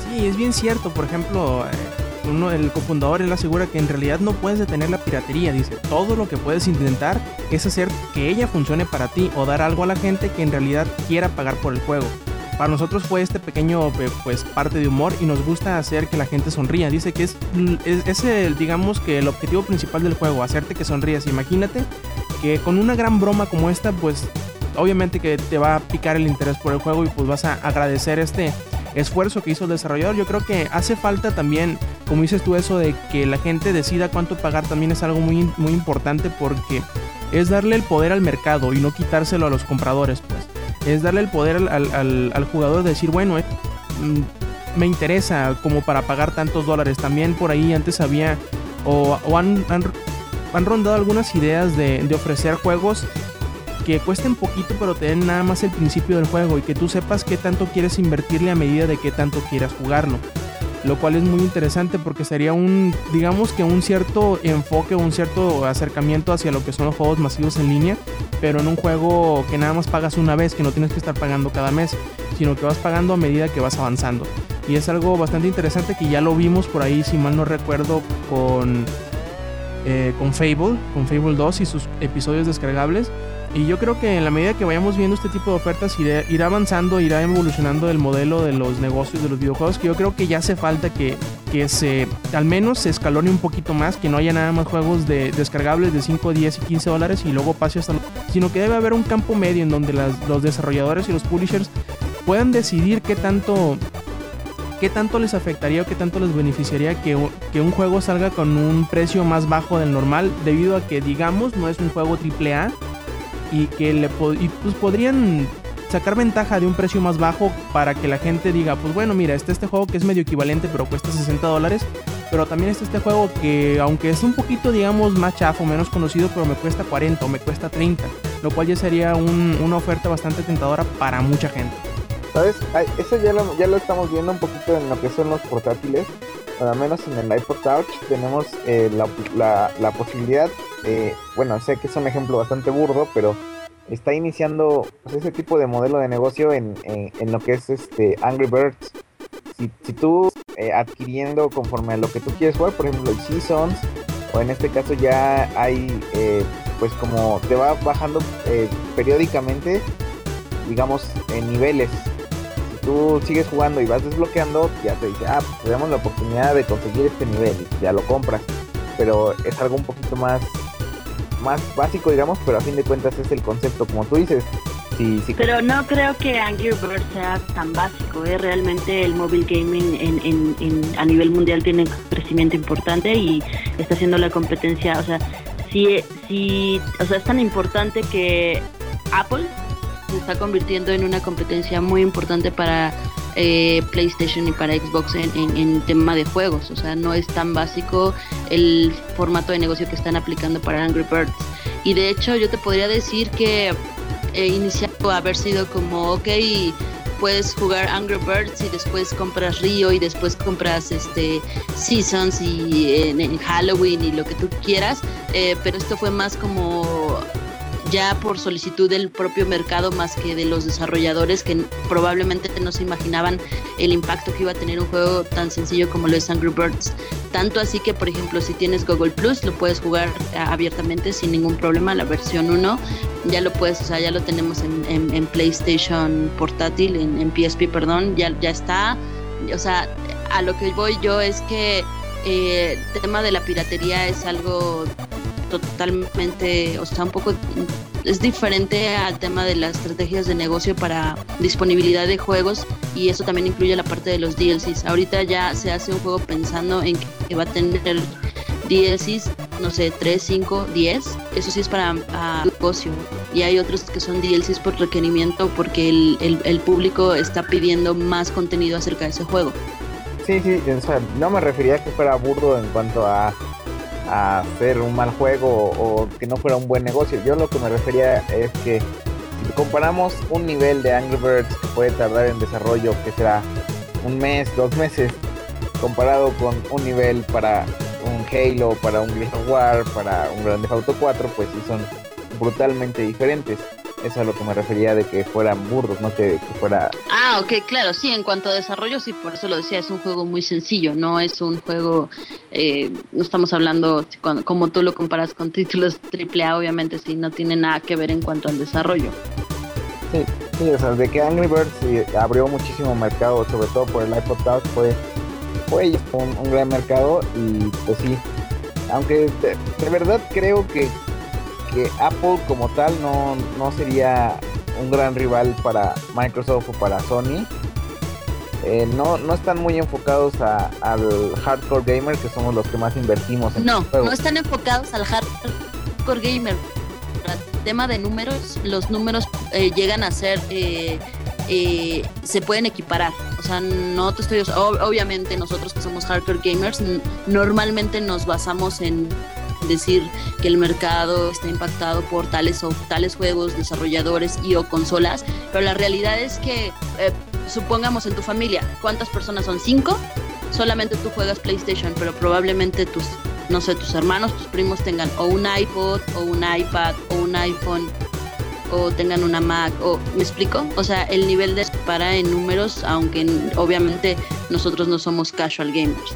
Sí, es bien cierto. Por ejemplo, eh, uno, el cofundador él asegura que en realidad no puedes detener la piratería. Dice, todo lo que puedes intentar es hacer que ella funcione para ti o dar algo a la gente que en realidad quiera pagar por el juego. Para nosotros fue este pequeño eh, pues parte de humor y nos gusta hacer que la gente sonría. Dice que es, es, el, digamos que el objetivo principal del juego, hacerte que sonrías. Imagínate que con una gran broma como esta, pues obviamente que te va a picar el interés por el juego y pues vas a agradecer este esfuerzo que hizo el desarrollador. Yo creo que hace falta también, como dices tú, eso de que la gente decida cuánto pagar también es algo muy, muy importante porque es darle el poder al mercado y no quitárselo a los compradores, pues. Es darle el poder al, al, al, jugador de decir, bueno, eh, mm, me interesa como para pagar tantos dólares. También por ahí antes había o, o han, han, han, rondado algunas ideas de, de ofrecer juegos que cuesten poquito pero te den nada más el principio del juego y que tú sepas qué tanto quieres invertirle a medida de qué tanto quieras jugarlo. Lo cual es muy interesante porque sería un, digamos que un cierto enfoque, un cierto acercamiento hacia lo que son los juegos masivos en línea, pero en un juego que nada más pagas una vez, que no tienes que estar pagando cada mes, sino que vas pagando a medida que vas avanzando. Y es algo bastante interesante que ya lo vimos por ahí, si mal no recuerdo, con eh, con Fable, con Fable 2 y sus episodios descargables. Y yo creo que en la medida que vayamos viendo este tipo de ofertas, irá, avanzando, irá evolucionando el modelo de los negocios de los videojuegos, que yo creo que ya hace falta que, que se, al menos se escalone un poquito más, que no haya nada más juegos de, descargables de 5, 10 y 15 dólares y luego pase hasta... Sino que debe haber un campo medio en donde los desarrolladores y los publishers puedan decidir qué tanto qué tanto les afectaría o qué tanto les beneficiaría que, que un juego salga con un precio más bajo del normal debido a que digamos no es un juego AAA y que le y, pues, podrían sacar ventaja de un precio más bajo para que la gente diga pues bueno mira está este juego que es medio equivalente pero cuesta 60 dólares pero también está este juego que aunque es un poquito digamos más chafo menos conocido pero me cuesta 40 o me cuesta 30 lo cual ya sería un- una oferta bastante tentadora para mucha gente ¿Sabes? Eso ya lo, ya lo estamos viendo un poquito en lo que son los portátiles. Al menos en el iPod Touch tenemos eh, la, la- la posibilidad, eh, bueno, sé que es un ejemplo bastante burdo, pero está iniciando pues, ese tipo de modelo de negocio en, en- lo que es este Angry Birds. Si, si tú eh, adquiriendo conforme a lo que tú quieres jugar, por ejemplo el Seasons, o en este caso ya hay, eh, pues como te va bajando eh, periódicamente, digamos, en niveles tú sigues jugando y vas desbloqueando, ya te dice, ah, pues tenemos la oportunidad de conseguir este nivel ya lo compras. Pero es algo un poquito más, más básico, digamos, pero a fin de cuentas es el concepto, como tú dices. Si, si Pero no creo que Angry Birds sea tan básico. ¿eh? Realmente el mobile gaming en, en- a nivel mundial tiene crecimiento importante y está haciendo la competencia. O sea, si, si, o sea, es tan importante que Apple se está convirtiendo en una competencia muy importante para eh, PlayStation y para Xbox en, tema de juegos. O sea, no es tan básico el formato de negocio que están aplicando para Angry Birds. Y de hecho, yo te podría decir que eh, iniciado a haber sido como, ok, puedes jugar Angry Birds y después compras Rio y después compras este Seasons y en, en Halloween y lo que tú quieras, eh, pero esto fue más como ya por solicitud del propio mercado más que de los desarrolladores que probablemente no se imaginaban el impacto que iba a tener un juego tan sencillo como lo es Angry Birds. Tanto así que, por ejemplo, si tienes Google Plus, lo puedes jugar eh, abiertamente sin ningún problema, la versión 1. Ya lo puedes, o sea, ya lo tenemos en, PlayStation portátil, en, en PSP, perdón, ya, ya está. O sea, a lo que voy yo es que eh, el tema de la piratería es algo totalmente, o sea, un poco es diferente al tema de las estrategias de negocio para disponibilidad de juegos y eso también incluye la parte de los DLCs. Ahorita ya se hace un juego pensando en que va a tener DLCs, no sé, 3, 5, 10. Eso sí es para negocio. Y hay otros que son DLCs por requerimiento porque el, el- el público está pidiendo más contenido acerca de ese juego. Sí, sí, o sea, no me refería a que fuera burdo en cuanto a, a hacer un mal juego o, que no fuera un buen negocio. Yo lo que me refería es que si comparamos un nivel de Angry Birds que puede tardar en desarrollo, que será un mes, dos meses, comparado con un nivel para un Halo, para un Gears of War, para un Grand Theft Auto 4, pues sí son brutalmente diferentes. Eso es a lo que me refería de que fueran burdos, no que, que fuera Ah, ok, claro, sí, en cuanto a desarrollo, sí, por eso lo decía, es un juego muy sencillo, no es un juego, eh, no estamos hablando, cuando- como tú lo comparas con títulos AAA, obviamente sí, no tiene nada que ver en cuanto al desarrollo. Sí, sí, o sea, de que Angry Birds sí, abrió muchísimo mercado, sobre todo por el iPod Touch, fue, fue un, un gran mercado y pues sí, aunque de, de verdad creo que, que Apple como tal no, no sería un gran rival para Microsoft o para Sony. Eh, no, no están muy enfocados a- al hardcore gamer, que somos los que más invertimos en No, juegos. no están enfocados al hardcore gamer. El tema de números, los números eh, llegan a ser, eh, eh, se pueden equiparar. O sea, no te estoy, ob- obviamente nosotros que somos hardcore gamers, normalmente nos basamos en decir que el mercado está impactado por tales o tales juegos, desarrolladores y o consolas, pero la realidad es que eh, supongamos en tu familia, ¿cuántas personas son? ¿Cinco? Solamente tú juegas PlayStation, pero probablemente tus, no sé, tus hermanos, tus primos tengan o un iPod, o un iPad, o un iPhone, o tengan una Mac, o ¿me explico? O sea, el nivel de para en números, aunque obviamente nosotros no somos casual gamers.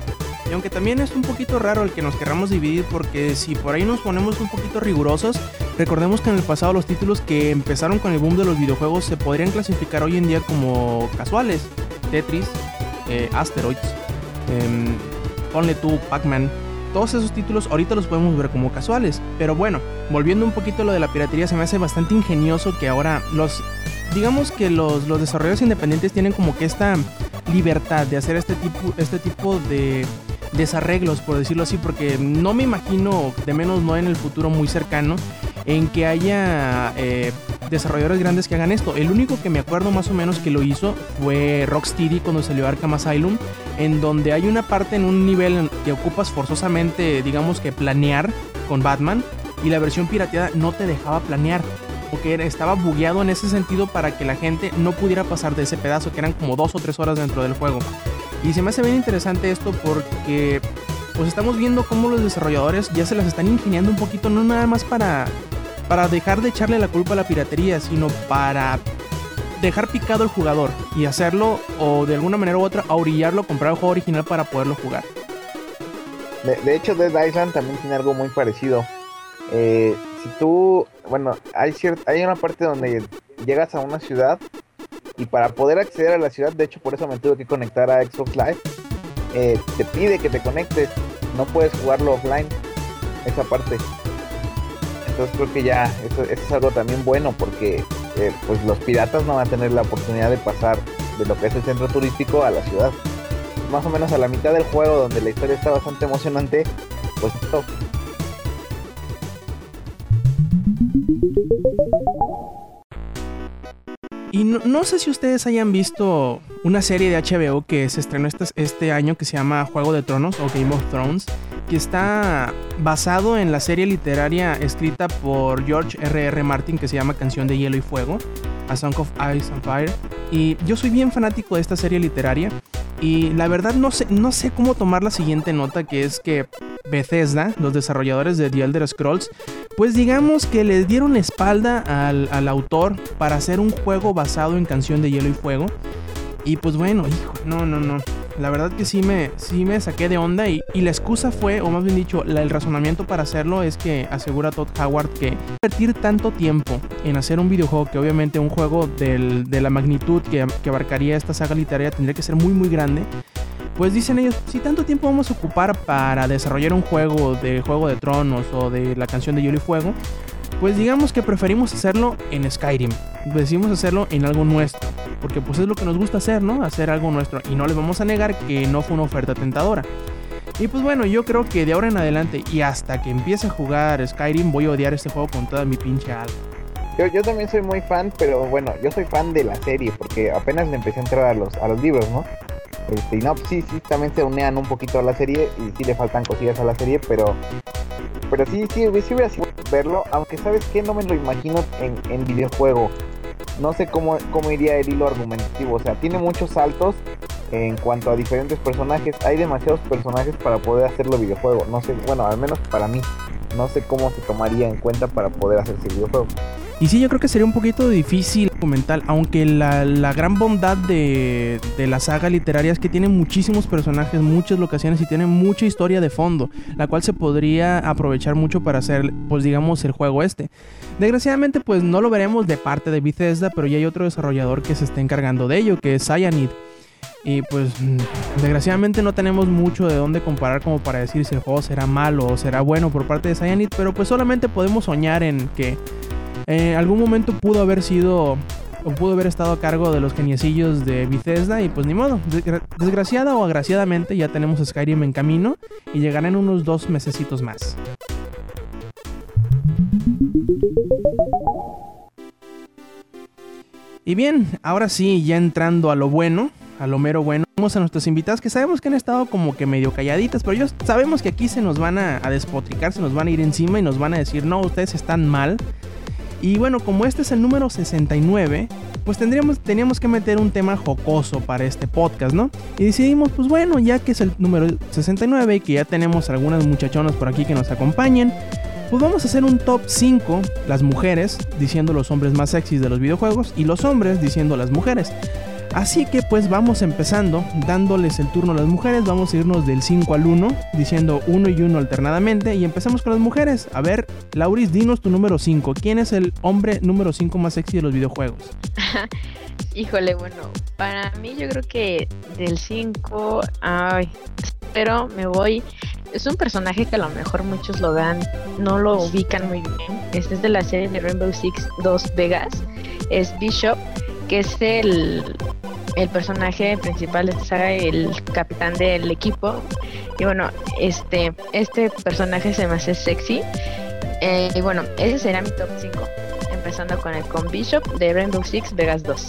Y aunque también es un poquito raro el que nos querramos dividir porque si por ahí nos ponemos un poquito rigurosos, recordemos que en el pasado los títulos que empezaron con el boom de los videojuegos se podrían clasificar hoy en día como casuales. Tetris, eh, Asteroids, eh, ponle tú Pac-Man. Todos esos títulos ahorita los podemos ver como casuales. Pero bueno, volviendo un poquito a lo de la piratería, se me hace bastante ingenioso que ahora los... Digamos que los, los desarrolladores independientes tienen como que esta libertad de hacer este tipo, este tipo de desarreglos, por decirlo así, porque no me imagino, de menos no en el futuro muy cercano, en que haya eh, desarrolladores grandes que hagan esto. El único que me acuerdo más o menos que lo hizo fue Rocksteady cuando salió Arkham Asylum, en donde hay una parte en un nivel que ocupas forzosamente, digamos que planear con Batman, y la versión pirateada no te dejaba planear. Porque estaba bugueado en ese sentido para que la gente no pudiera pasar de ese pedazo, que eran como dos o tres horas dentro del juego. Y se me hace bien interesante esto porque pues estamos viendo cómo los desarrolladores ya se las están ingeniando un poquito, no nada más para, para dejar de echarle la culpa a la piratería, sino para dejar picado al jugador y hacerlo o de alguna manera u otra a orillarlo comprar el juego original para poderlo jugar. De, hecho, Dead Island también tiene algo muy parecido. Eh, si tú, bueno, hay, cierta, hay una parte donde llegas a una ciudad y para poder acceder a la ciudad, de hecho por eso me tuve que conectar a Xbox Live, eh, te pide que te conectes, no puedes jugarlo offline, esa parte. Entonces creo que ya eso, es algo también bueno porque eh, pues los piratas no van a tener la oportunidad de pasar de lo que es el centro turístico a la ciudad. Más o menos a la mitad del juego donde la historia está bastante emocionante, pues esto Y no, sé si ustedes hayan visto una serie de HBO que se estrenó este, este, año que se llama Juego de Tronos o Game of Thrones, que está basado en la serie literaria escrita por George R.R. R. Martin que se llama Canción de Hielo y Fuego, A Song of Ice and Fire. Y yo soy bien fanático de esta serie literaria. Y la verdad no sé, no sé cómo tomar la siguiente nota, que es que Bethesda, los desarrolladores de The Elder Scrolls, pues digamos que le dieron la espalda al, al, autor para hacer un juego basado en Canción de Hielo y Fuego. Y pues bueno, hijo, no, no, no. La verdad que sí me, sí me saqué de onda y, y la excusa fue, o más bien dicho, la, el razonamiento para hacerlo es que asegura Todd Howard que invertir tanto tiempo en hacer un videojuego, que obviamente un juego de la magnitud que, que abarcaría esta saga literaria tendría que ser muy muy grande, pues dicen ellos, si tanto tiempo vamos a ocupar para desarrollar un juego de Juego de Tronos o de la canción de Hielo y Fuego, pues digamos que preferimos hacerlo en Skyrim. Decidimos hacerlo en algo nuestro. Porque pues es lo que nos gusta hacer, ¿no? Hacer algo nuestro. Y no les vamos a negar que no fue una oferta tentadora. Y pues bueno, yo creo que de ahora en adelante y hasta que empiece a jugar Skyrim voy a odiar este juego con toda mi pinche alma. Yo, yo también soy muy fan, pero bueno, yo soy fan de la serie porque apenas le empecé a entrar a los, a los libros, ¿no? Este, y no, sí, sí, también se unean un poquito a la serie y sí le faltan cosillas a la serie, pero pero sí, sí, sí hubiera sido verlo, aunque sabes que no me lo imagino en, en videojuego. No sé cómo, cómo iría el hilo argumentativo, o sea, tiene muchos saltos en cuanto a diferentes personajes, hay demasiados personajes para poder hacerlo videojuego, no sé, bueno, al menos para mí, no sé cómo se tomaría en cuenta para poder hacerse videojuego. Y sí, yo creo que sería un poquito difícil comentar, aunque la, la gran bondad de, de, la saga literaria es que tiene muchísimos personajes, muchas locaciones y tiene mucha historia de fondo, la cual se podría aprovechar mucho para hacer, pues digamos, el juego este. Desgraciadamente, pues no lo veremos de parte de Bethesda, pero ya hay otro desarrollador que se está encargando de ello, que es Cyanide. Y pues desgraciadamente no tenemos mucho de dónde comparar como para decir si el juego será malo o será bueno por parte de Cyanide, pero pues solamente podemos soñar en que en eh, algún momento pudo haber sido o pudo haber estado a cargo de los geniecillos de Bethesda y pues ni modo, desgraciada o agraciadamente ya tenemos Skyrim en camino y llegará en unos dos mesecitos más. Y bien, ahora sí, ya entrando a lo bueno, a lo mero bueno, vamos a nuestros invitados que sabemos que han estado como que medio calladitas, pero ellos sabemos que aquí se nos van a, despotricar, se nos van a ir encima y nos van a decir, no, ustedes están mal. Y bueno, como este es el número 69, pues tendríamos, teníamos que meter un tema jocoso para este podcast, ¿no? Y decidimos, pues bueno, ya que es el número 69 y que ya tenemos algunas muchachonas por aquí que nos acompañen, pues vamos a hacer un top 5, las mujeres diciendo los hombres más sexys de los videojuegos y los hombres diciendo las mujeres. Así que pues vamos empezando, dándoles el turno a las mujeres, vamos a irnos del 5 al 1, diciendo 1 y 1 alternadamente, y empezamos con las mujeres. A ver, Lauris, dinos tu número 5. ¿Quién es el hombre número 5 más sexy de los videojuegos? Híjole, bueno, para mí yo creo que del 5, ay, pero me voy. Es un personaje que a lo mejor muchos lo dan, no lo ubican muy bien. Este es de la serie de Rainbow Six 2 Vegas. Es Bishop, que es el, el personaje principal de esta saga, el capitán del equipo. Y bueno, este, este personaje se me hace sexy. Eh, y bueno, ese será mi top 5. Empezando con el con Bishop de Rainbow Six Vegas 2.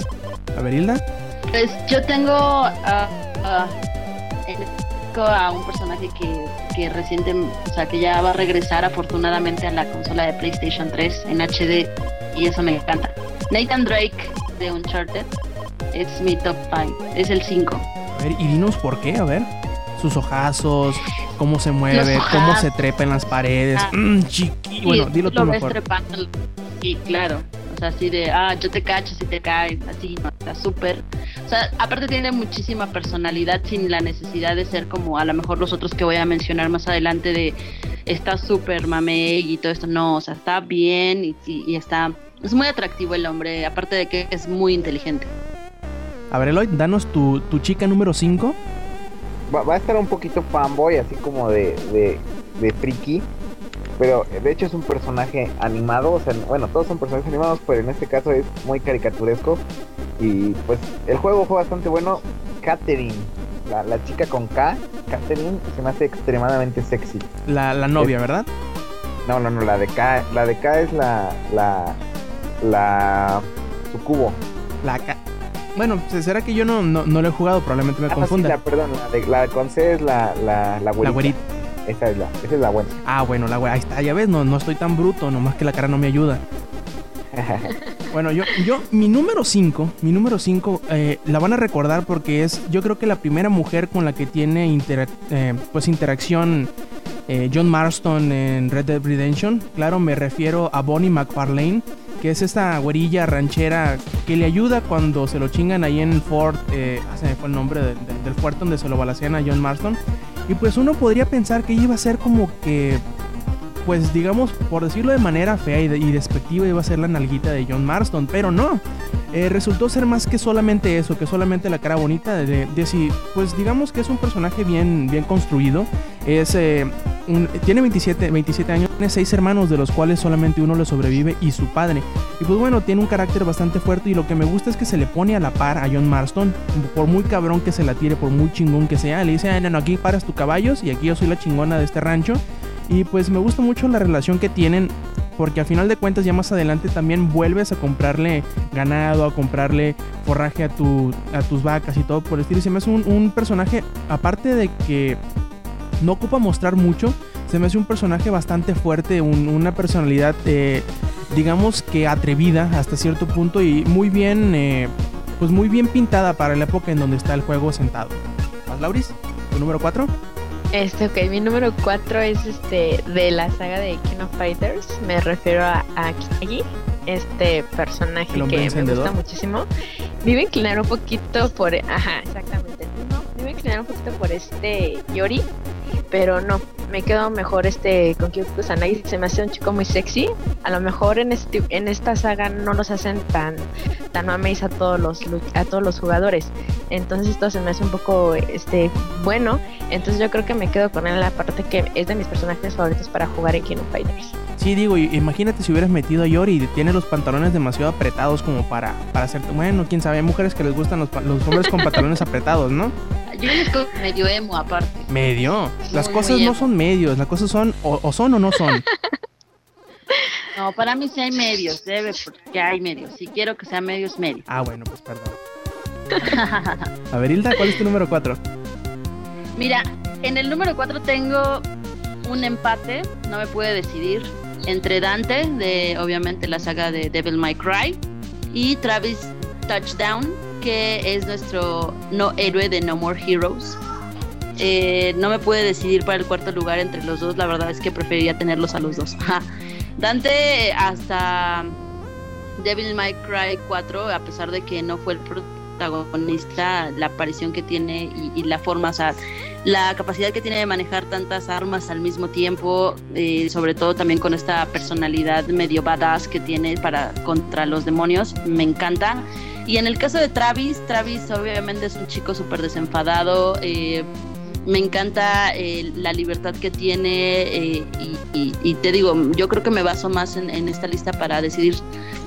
A ver, Hilda. Pues yo tengo en específico a un personaje que, que reciente, o sea, que ya va a regresar afortunadamente a la consola de PlayStation 3 en HD y eso me encanta. Nathan Drake de Uncharted es mi top 5, es el 5. A ver, y dinos por qué, a ver. Sus ojazos, cómo se mueve, cómo se trepa en las paredes. Ah. Mm, chiqui. Bueno, Sí, dilo tú lo ves mejor. trepando y claro, o sea, así de, ah, yo te cacho si te caes, así, no, está súper. O sea, aparte tiene muchísima personalidad sin la necesidad de ser como a lo mejor los otros que voy a mencionar más adelante de está súper mamey y todo esto, no, o sea, está bien y, y- y está, es muy atractivo el hombre, aparte de que es muy inteligente. A ver, Eloy, danos tu, tu chica número 5. Va, va a estar un poquito fanboy, así como de, de, de friki. Pero de hecho es un personaje animado. O sea, bueno, todos son personajes animados, pero en este caso es muy caricaturesco. Y pues el juego fue bastante bueno. Catherine, la, la chica con K, Catherine, se me hace extremadamente sexy. La, la novia, ¿verdad? No, no, no, la de K, la de K es la, la, la, su cubo. La Bueno, pues, será que yo no, no, no lo he jugado, probablemente me Ah, no, sí, confunda. la, perdón, la, de, la con C es la, la, la güerita. güerita. Esa es la, esa es la buena. Ah, bueno, la güey, ahí está, ya ves, no, no estoy tan bruto, nomás que la cara no me ayuda. Bueno, yo, yo, mi número 5, mi número 5, la van a recordar porque es, yo creo que la primera mujer con la que tiene interac- eh, pues interacción eh, John Marston en Red Dead Redemption. Claro, me refiero a Bonnie McFarlane, que es esta güerilla ranchera que le ayuda cuando se lo chingan ahí en Fort, eh, ah, se me fue el nombre de- de- del fuerte donde se lo balacean a John Marston. Y pues uno podría pensar que iba a ser como que pues digamos, por decirlo de manera fea y despectiva, iba a ser la nalguita de John Marston, pero no. Eh, resultó ser más que solamente eso, que solamente la cara bonita de, de, de si- pues digamos que es un personaje bien, bien construido. Es, eh, tiene 27, 27 años, tiene 6 hermanos, de los cuales solamente uno le sobrevive y su padre. Y pues bueno, tiene un carácter bastante fuerte y lo que me gusta es que se le pone a la par a John Marston, por muy cabrón que se la tire, por muy chingón que sea, le dice, "Ah, no, aquí paras tus caballos y aquí yo soy la chingona de este rancho. Y pues me gusta mucho la relación que tienen. Porque al final de cuentas ya más adelante también vuelves a comprarle ganado, a comprarle forraje a, tu, a tus vacas y todo por el estilo. Y se me hace un, un personaje, aparte de que no ocupa mostrar mucho, se me hace un personaje bastante fuerte, un- una personalidad, eh, digamos que atrevida hasta cierto punto y muy bien, eh, pues muy bien pintada para la época en donde está el juego sentado. ¿Más Lauris? ¿Tu número 4? Este, ok, mi número 4 es este de la saga de King of Fighters. Me refiero a, a este personaje que me gusta muchísimo. Me iba a inclinar un poquito por. Ajá, exactamente. Inclinar un poquito por este Yori, pero no. Me quedo mejor este con Kyoko Kusanagi. Se me hace un chico muy sexy. A lo mejor en este en esta saga no los hacen tan tan mameis a todos los a todos los jugadores. Entonces esto se me hace un poco este bueno. Entonces yo creo que me quedo con él aparte que es de mis personajes favoritos para jugar en King of Fighters. Sí, digo, imagínate si hubieras metido a Yori y tiene los pantalones demasiado apretados como para, para hacerte. Bueno, quién sabe, hay mujeres que les gustan los, los hombres con pantalones apretados, ¿no? Yo les medio emo aparte. Medio. Las Muy, cosas muy no son medios, las cosas son o, o son o no son. No, para mí sí hay medios, debe, porque hay medios. Si quiero que sea medios, medios. Ah, bueno, pues perdón. A ver, Hilda, ¿cuál es tu número 4? Mira, en el número 4 tengo un empate, no me pude decidir, entre Dante, de obviamente la saga de Devil May Cry, y Travis Touchdown, que es nuestro no héroe de No More Heroes. Eh, no me pude decidir para el cuarto lugar entre los dos, la verdad es que preferiría tenerlos a los dos. Dante hasta Devil May Cry 4, a pesar de que no fue el pro- protagonista, la aparición que tiene y, y la forma, o sea, la capacidad que tiene de manejar tantas armas al mismo tiempo, eh, sobre todo también con esta personalidad medio badass que tiene para contra los demonios, me encanta. Y en el caso de Travis, Travis obviamente es un chico súper desenfadado, eh, me encanta eh, la libertad que tiene eh, y, te digo, yo creo que me baso más en, esta lista para decidir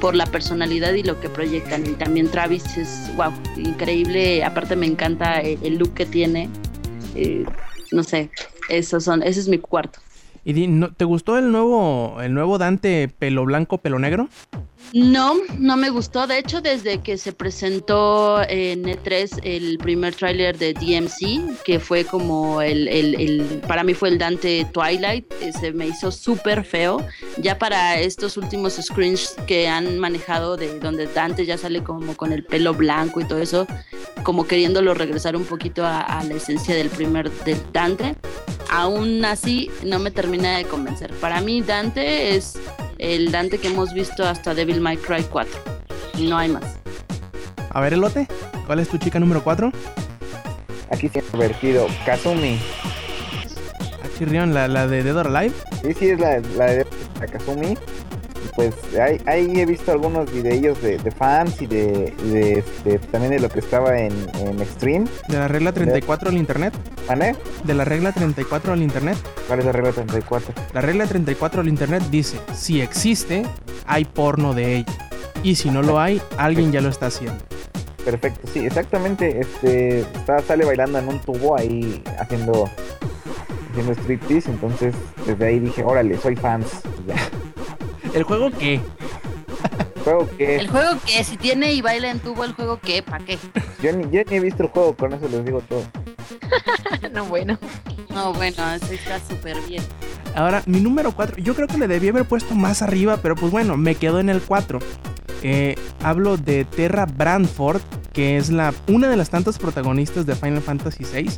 por la personalidad y lo que proyectan. Y también Travis es, wow, increíble. Aparte me encanta el, el look que tiene. Eh, no sé, esos son, ese es mi cuarto. ¿Y te gustó el nuevo, el nuevo Dante pelo blanco, pelo negro? No, no me gustó. De hecho, desde que se presentó en E3 el primer tráiler de DMC, que fue como el, el- el- para mí fue el Dante Twilight, eh, se me hizo súper feo. Ya para estos últimos screens que han manejado de donde Dante ya sale como con el pelo blanco y todo eso, como queriéndolo regresar un poquito a, a la esencia del primer del Dante. Aún así, no me termina de convencer. Para mí, Dante es el Dante que hemos visto hasta Devil May Cry 4. No hay más. A ver, Elote, ¿cuál es tu chica número 4? Aquí se ha convertido Kazumi. Chirrión, la, la de Dead or Alive. Sí, sí, es la, la de la Kazumi. Pues ahí, ahí he visto algunos videillos de, de fans y de, este, también de lo que estaba en, en Extreme. De la regla 34 al internet. ¿Vale? De la regla 34 al internet. ¿Cuál es la regla 34? La regla 34 al internet dice, si existe, hay porno de ella. Y si no lo hay, alguien ya lo está haciendo. Perfecto, sí, exactamente. Este está, sale bailando en un tubo ahí haciendo haciendo striptease, entonces desde ahí dije, órale, soy fans. Ya. ¿El juego qué? Juego que El juego que si tiene y baila en tubo, el juego que, ¿para qué? yo ni, yo ni he visto el juego, con eso les digo todo. no, bueno. No, bueno, eso está súper bien. Ahora, mi número 4, yo creo que le debí haber puesto más arriba, pero pues bueno, me quedo en el 4. Eh, hablo de Terra Brandford, que es la, una de las tantas protagonistas de Final Fantasy VI.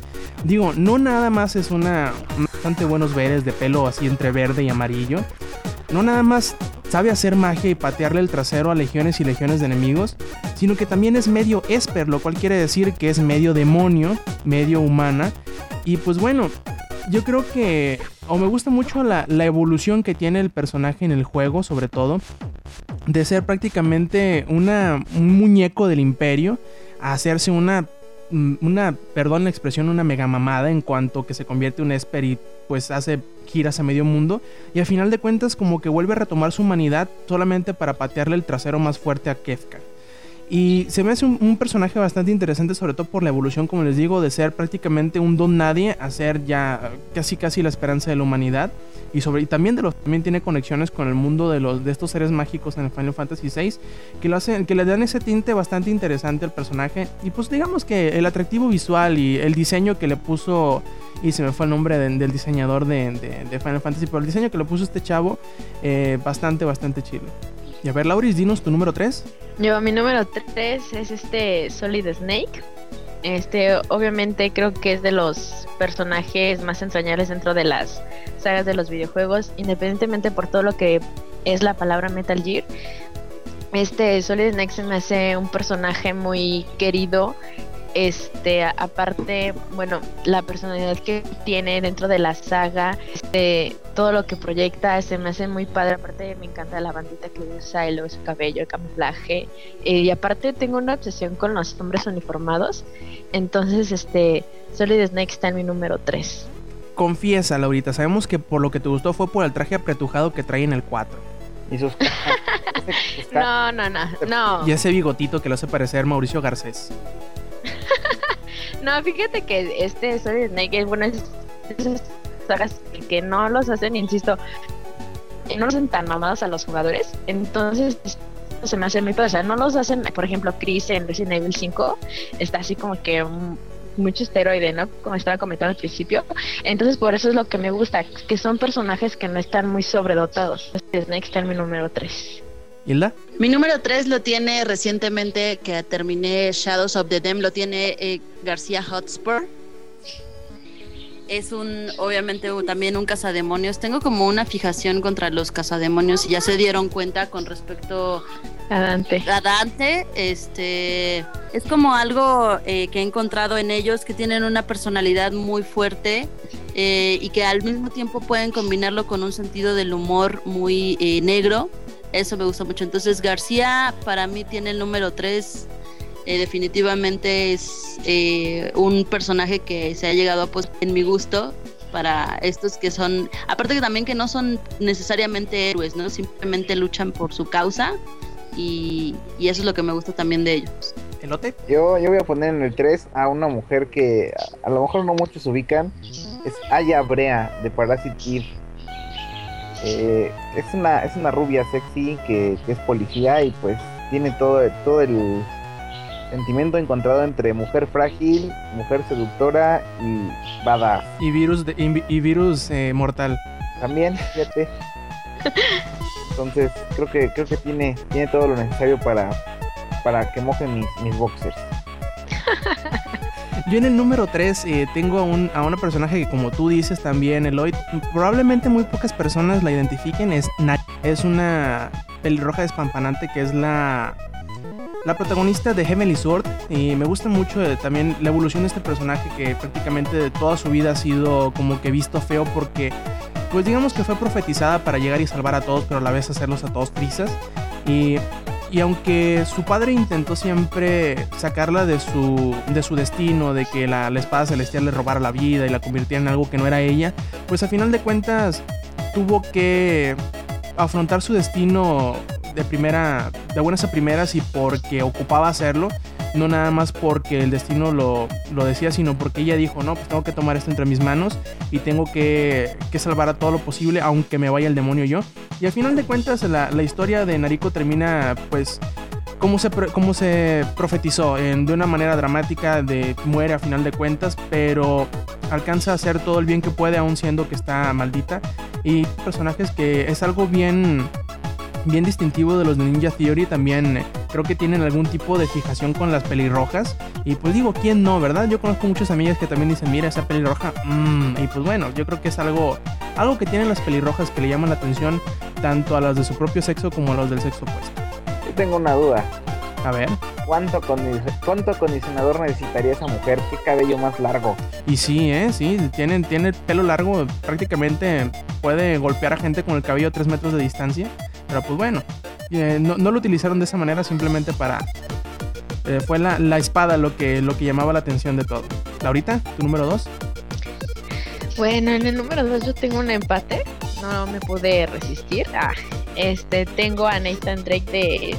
Digo, no nada más es una, una bastante buenos veres de pelo así entre verde y amarillo. No nada más sabe hacer magia y patearle el trasero a legiones y legiones de enemigos, sino que también es medio esper, lo cual quiere decir que es medio demonio, medio humana. Y pues bueno, yo creo que, o me gusta mucho la, evolución que tiene el personaje en el juego, sobre todo, de ser prácticamente una, un muñeco del imperio a hacerse una, una, perdón la expresión, una mega mamada en cuanto que se convierte en un esper y pues hace giras a medio mundo y al final de cuentas como que vuelve a retomar su humanidad solamente para patearle el trasero más fuerte a Kefka. Y se me hace un, un personaje bastante interesante, sobre todo por la evolución, como les digo, de ser prácticamente un don nadie a ser ya casi casi la esperanza de la humanidad. Y, sobre, y también, de los, también tiene conexiones con el mundo de, los, de estos seres mágicos en el Final Fantasy VI, que, lo hacen, que le dan ese tinte bastante interesante al personaje. Y pues digamos que el atractivo visual y el diseño que le puso, y se me fue el nombre de- del diseñador de, de- de Final Fantasy, pero el diseño que le puso este chavo, eh, bastante, bastante chido. Y a ver, Lauris, dinos tu número 3. Yo, mi número 3 es este Solid Snake. Este, obviamente creo que es de los personajes más entrañables dentro de las sagas de los videojuegos, independientemente por todo lo que es la palabra Metal Gear. Este Solid Snake se me hace un personaje muy querido. Este, aparte, bueno, la personalidad que tiene dentro de la saga, este, todo lo que proyecta se me hace muy padre. Aparte, me encanta la bandita que usa, el su cabello, el camuflaje. Eh, y aparte, tengo una obsesión con los hombres uniformados. Entonces, este, Solid Snake está en mi número 3. Confiesa, Laurita, sabemos que por lo que te gustó fue por el traje apretujado que trae en el 4. Y sus No, no, no, no. Y ese bigotito que lo hace parecer Mauricio Garcés. No, fíjate que este Solid Snake es bueno, es, que no los hacen, insisto, no los hacen tan mamados a los jugadores. Entonces, se me hace muy padre. O sea, no los hacen, por ejemplo, Chris en Resident Evil 5 está así como que mucho esteroide, ¿no? Como estaba comentando al principio. Entonces, por eso es lo que me gusta, que son personajes que no están muy sobredotados. Snake está en mi número 3. ¿Hilda? Mi número 3 lo tiene recientemente que terminé Shadows of the Dem, lo tiene eh, García Hotspur. es un, obviamente, un- también un cazademonios. Tengo como una fijación contra los cazademonios y ya se dieron cuenta con respecto A Dante. a Dante. Este, es como algo eh, que he encontrado en ellos que tienen una personalidad muy fuerte eh, y que al mismo tiempo pueden combinarlo con un sentido del humor muy eh, negro. Eso me gusta mucho. Entonces, García para mí tiene el número 3 eh, definitivamente es eh, un personaje que se ha llegado a pues en mi gusto para estos que son, aparte que también que no son necesariamente héroes, ¿no? Simplemente luchan por su causa y, y eso es lo que me gusta también de ellos. ¿Elote? Yo, yo voy a poner en el 3 a una mujer que a, a lo mejor no muchos ubican. Es Aya Brea de Parasite Eve. Eh, es, una, es una rubia sexy que, que es policía y pues tiene todo, todo el sentimiento encontrado entre mujer frágil, mujer seductora y badass. Y virus, de, y, y virus eh, mortal. También, fíjate. Entonces creo que creo que tiene, tiene todo lo necesario para, para que mojen mis, mis boxers. Yo en el número 3 tengo a, un, a una personaje que como tú dices también, Eloy, probablemente muy pocas personas la identifiquen, es. Es una pelirroja despampanante que es la, la protagonista de Heavenly Sword y me gusta mucho eh, también la evolución de este personaje que prácticamente de toda su vida ha sido como que visto feo porque pues digamos que fue profetizada para llegar y salvar a todos pero a la vez hacerlos a todos trizas y y aunque su padre intentó siempre sacarla de su, de su destino, de que la, espada celestial le robara la vida y la convirtiera en algo que no era ella, pues a final de cuentas tuvo que afrontar su destino de primera, de buenas a primeras y porque ocupaba hacerlo, no nada más porque el destino lo, lo decía, sino porque ella dijo, no, pues tengo que tomar esto entre mis manos y tengo que, que salvar a todo lo posible, aunque me vaya el demonio yo. Y al final de cuentas la, la historia de Nariko termina pues como se, como se profetizó, en, de una manera dramática, de muere a final de cuentas, pero alcanza a hacer todo el bien que puede aún siendo que está maldita. Y personajes que es algo bien bien distintivo de los de Ninja Theory también eh, creo que tienen algún tipo de fijación con las pelirrojas y pues digo quién no verdad yo conozco muchas amigas que también dicen mira esa pelirroja mmm, y pues bueno yo creo que es algo algo que tienen las pelirrojas que le llaman la atención tanto a las de su propio sexo como a los del sexo opuesto yo tengo una duda a ver ¿Cuánto, ¿Cuánto acondicionador necesitaría esa mujer? ¿Qué cabello más largo? Y sí, ¿eh? Sí, tiene, tiene pelo largo, prácticamente puede golpear a gente con el cabello a 3 metros de distancia. Pero pues bueno, eh, no, lo utilizaron de esa manera simplemente para... Eh, fue la, la, espada lo que, lo que llamaba la atención de todo. Laurita, tu número 2. Bueno, en el número 2 yo tengo un empate. No me pude resistir. Ah, este, tengo a Nathan Drake de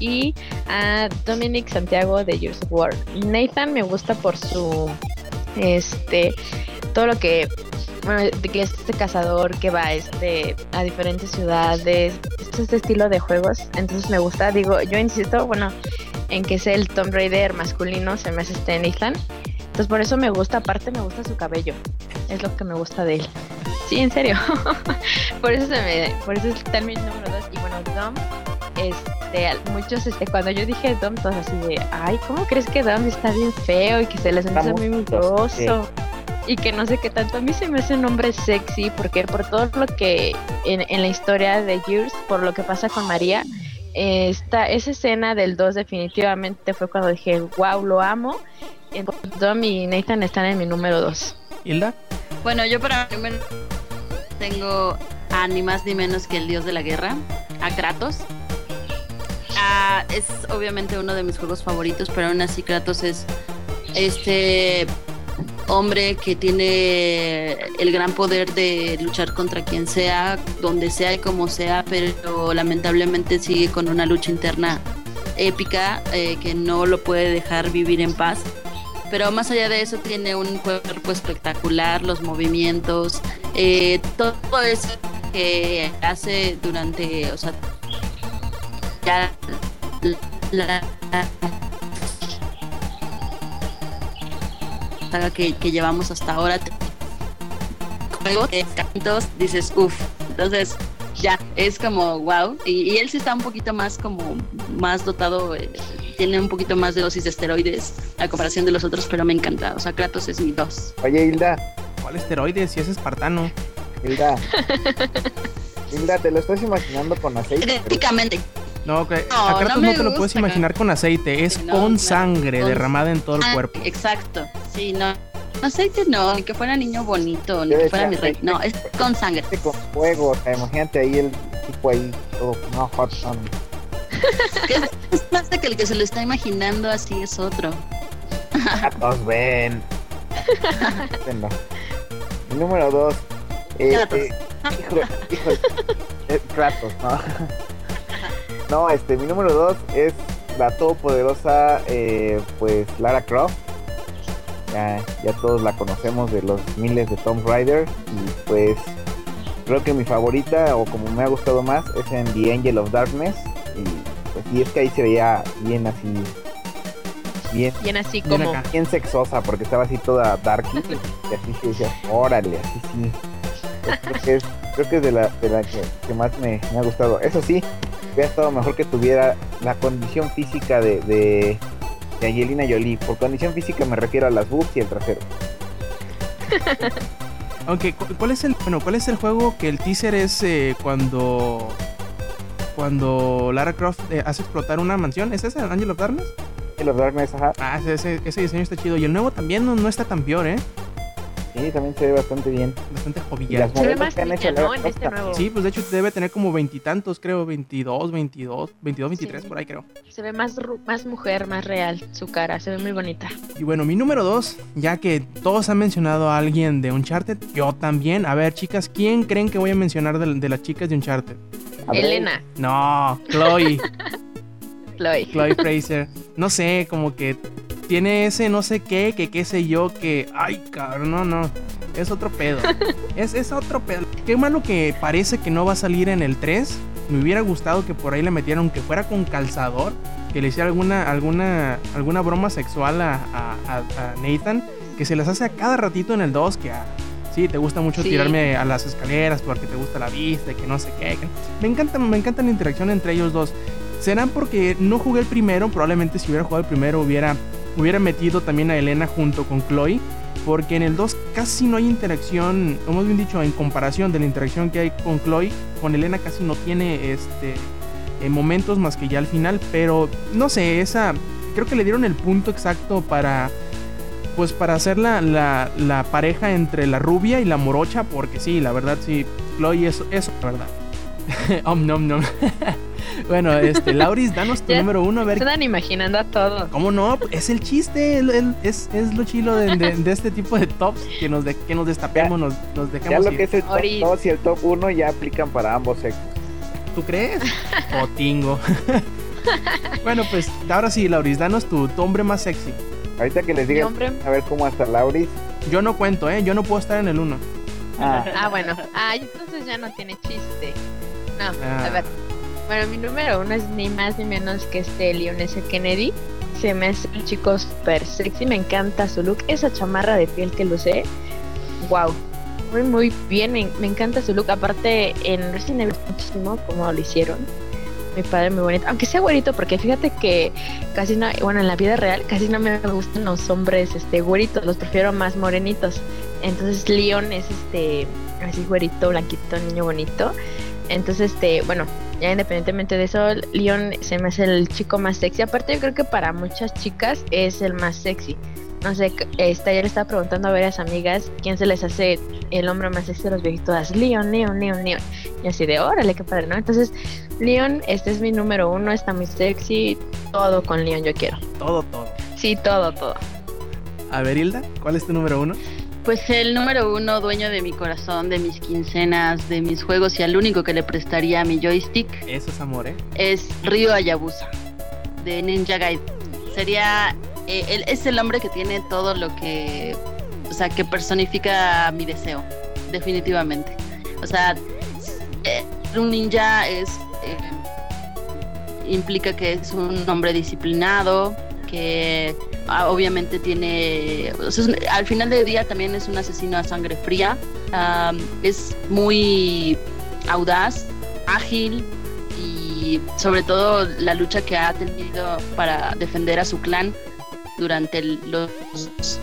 y a Dominic Santiago de Years of War. Nathan me gusta por su este todo lo que bueno, que es este cazador que va este a diferentes ciudades, este, este estilo de juegos, entonces me gusta, digo, yo insisto, bueno, en que es el Tomb Raider masculino, se me hace este Nathan. Entonces por eso me gusta, aparte me gusta su cabello. Es lo que me gusta de él. Sí, en serio. por eso se me, por eso está en mi número 2 y bueno, Dom este, muchos, este, cuando yo dije Dom, todos así de, ay, ¿cómo crees que Dom está bien feo y que se les hace muy mugroso? Sí. Y que no sé qué tanto. A mí se me hace un hombre sexy porque por todo lo que en, en la historia de Years, por lo que pasa con María, esta, esa escena del 2 definitivamente fue cuando dije, wow, lo amo. Entonces, Dom y Nathan están en mi número 2. ¿Hilda? Bueno, yo para mí tengo a ni más ni menos que el dios de la guerra, a Kratos. Ah, es obviamente uno de mis juegos favoritos, pero aún así Kratos es este hombre que tiene el gran poder de luchar contra quien sea, donde sea y como sea, pero lamentablemente sigue con una lucha interna épica eh, que no lo puede dejar vivir en paz. Pero más allá de eso tiene un cuerpo espectacular, los movimientos, eh, todo eso que hace durante, o sea, saga que, que, llevamos hasta ahora juegos cantos dices uff entonces ya es como wow y, y, él sí está un poquito más como más dotado eh, tiene un poquito más de dosis de esteroides a comparación de los otros pero me encanta o sea Kratos es mi dos oye Hilda ¿Cuál esteroide? Si es espartano. Hilda. Hilda, te lo estás imaginando con aceite. Genéticamente. No, que No, a Kratos no no, me te lo puedes imaginar con aceite, es No, con no, sangre derramada en todo el cuerpo. Exacto. Sí, no. Aceite no, ni que fuera niño bonito, ni que fuera mi rey. No, es con sangre. Aceite con fuego, o sea, imagínate ahí el tipo ahí, todo, no, hot. Que es, más de que el que se lo está imaginando así es otro. Kratos, ven. El número dos. Eh, Kratos. eh, híjole. Eh, Kratos, ¿no? No, este, mi número dos es la todopoderosa, eh, pues, Lara Croft. Ya, ya todos la conocemos de los miles de Tomb Raider. Y pues, creo que mi favorita, o como me ha gustado más, es en The Angel of Darkness. Y pues, y es que ahí se veía bien así, bien Bien así como. bien sexosa porque estaba así toda darky y así se decía, órale, así sí. Pues Creo que es, creo que es de la, de la que, que más me, me ha gustado. Eso sí, hubiera estado mejor que tuviera la condición física de, de, de Angelina Jolie. Por condición física me refiero a las boobs y el trasero. Aunque, cu- ¿cuál es el bueno, cuál es el juego que el teaser es eh, cuando cuando Lara Croft eh, hace explotar una mansión? ¿Es ese Angel of Darkness? Y los Darkness, ajá, Ah, ese, ese, ese diseño está chido y el nuevo también no, no está tan peor, ¿eh? Sí, también se ve bastante bien. Bastante jovial. Se ve más que han hecho niña, ¿no? En este nuevo. Sí, pues de hecho debe tener como veintitantos, creo, 22, 22, 22, 23 Sí. por ahí creo. Se ve más, más mujer, más real su cara. Se ve muy bonita. Y bueno, mi número dos, ya que todos han mencionado a alguien de Uncharted, yo también. A ver, chicas, ¿quién creen que voy a mencionar de, de las chicas de Uncharted? Elena, No, Chloe, Chloe. Chloe Fraser. No sé, como que tiene ese no sé qué, que qué sé yo, que... Ay, cabrón, no, no. Es otro pedo. Es, es otro pedo. Qué malo que parece que no va a salir en el 3. Me hubiera gustado que por ahí le metieran, que fuera con calzador, que le hiciera alguna, alguna, alguna broma sexual a, a- a- a Nathan, que se las hace a cada ratito en el 2, que a- sí, te gusta mucho Sí. tirarme a las escaleras porque te gusta la vista y que no sé qué. Me encanta, me encanta la interacción entre ellos dos. Serán porque no jugué el primero, probablemente si hubiera jugado el primero hubiera, hubiera metido también a Elena junto con Chloe. Porque en el 2 casi no hay interacción, más bien dicho, en comparación de la interacción que hay con Chloe, con Elena casi no tiene este eh, momentos más que ya al final. Pero no sé, esa. Creo que le dieron el punto exacto para. Pues para hacer la, la, la pareja entre la rubia y la morocha. Porque sí, la verdad sí, Chloe es eso, la verdad. Om nom nom. bueno, este, Lauris, danos tu Ya número uno, a ver Están imaginando a todos. ¿Cómo no? Es el chiste, el- el- es, es lo chilo de, de- de este tipo de tops, que nos, de- que nos destapemos, nos, nos Ya dejemos lo ir. que es el top Ahorita. 2 y el top 1 ya aplican para ambos sexos. ¿Tú crees? O tingo. bueno, pues ahora sí, Lauris, danos tu, tu hombre más sexy. Ahorita que les diga a ver cómo hasta Lauris. Yo no cuento, ¿eh? Yo no puedo estar en el uno. Ah, Ah, bueno. Ah, entonces ya no tiene chiste. No, Ah. a ver. Bueno, mi número uno es ni más ni menos que este Leon S. Kennedy. Se me hace un chico súper sexy, me encanta su look. Esa chamarra de piel que luce, wow. Muy, muy bien, me, me encanta su look. Aparte, en Resident Evil muchísimo como lo hicieron. Mi padre muy bonito. Aunque sea güerito, porque fíjate que casi no, bueno, en la vida real casi no me gustan los hombres este güeritos, los prefiero más morenitos. Entonces Leon es este así güerito, blanquito, niño bonito. Entonces, este, bueno, ya independientemente de eso, Leon se me hace el chico más sexy. Aparte, yo creo que para muchas chicas es el más sexy. No sé, este, ayer le estaba preguntando a varias amigas quién se les hace el hombre más sexy de los viejitos. Leon, Leon, Leon, Leon. Y así de, órale, qué padre, ¿no? Entonces, Leon, este es mi número uno, está muy sexy. Todo con Leon yo quiero. Todo, todo. Sí, todo, todo. A ver, Hilda, ¿cuál es tu número uno? Pues el número uno, dueño de mi corazón, de mis quincenas, de mis juegos y al único que le prestaría mi joystick Eso es amor, ¿eh? es Ryo Hayabusa de Ninja Gaiden. Sería, eh, él es el hombre que tiene todo lo que, o sea, que personifica mi deseo, definitivamente. O sea, eh, un ninja es eh, implica que es un hombre disciplinado, que ah, obviamente tiene, al final del día también es un asesino a sangre fría, am, es muy audaz, ágil y sobre todo la lucha que ha tenido para defender a su clan durante los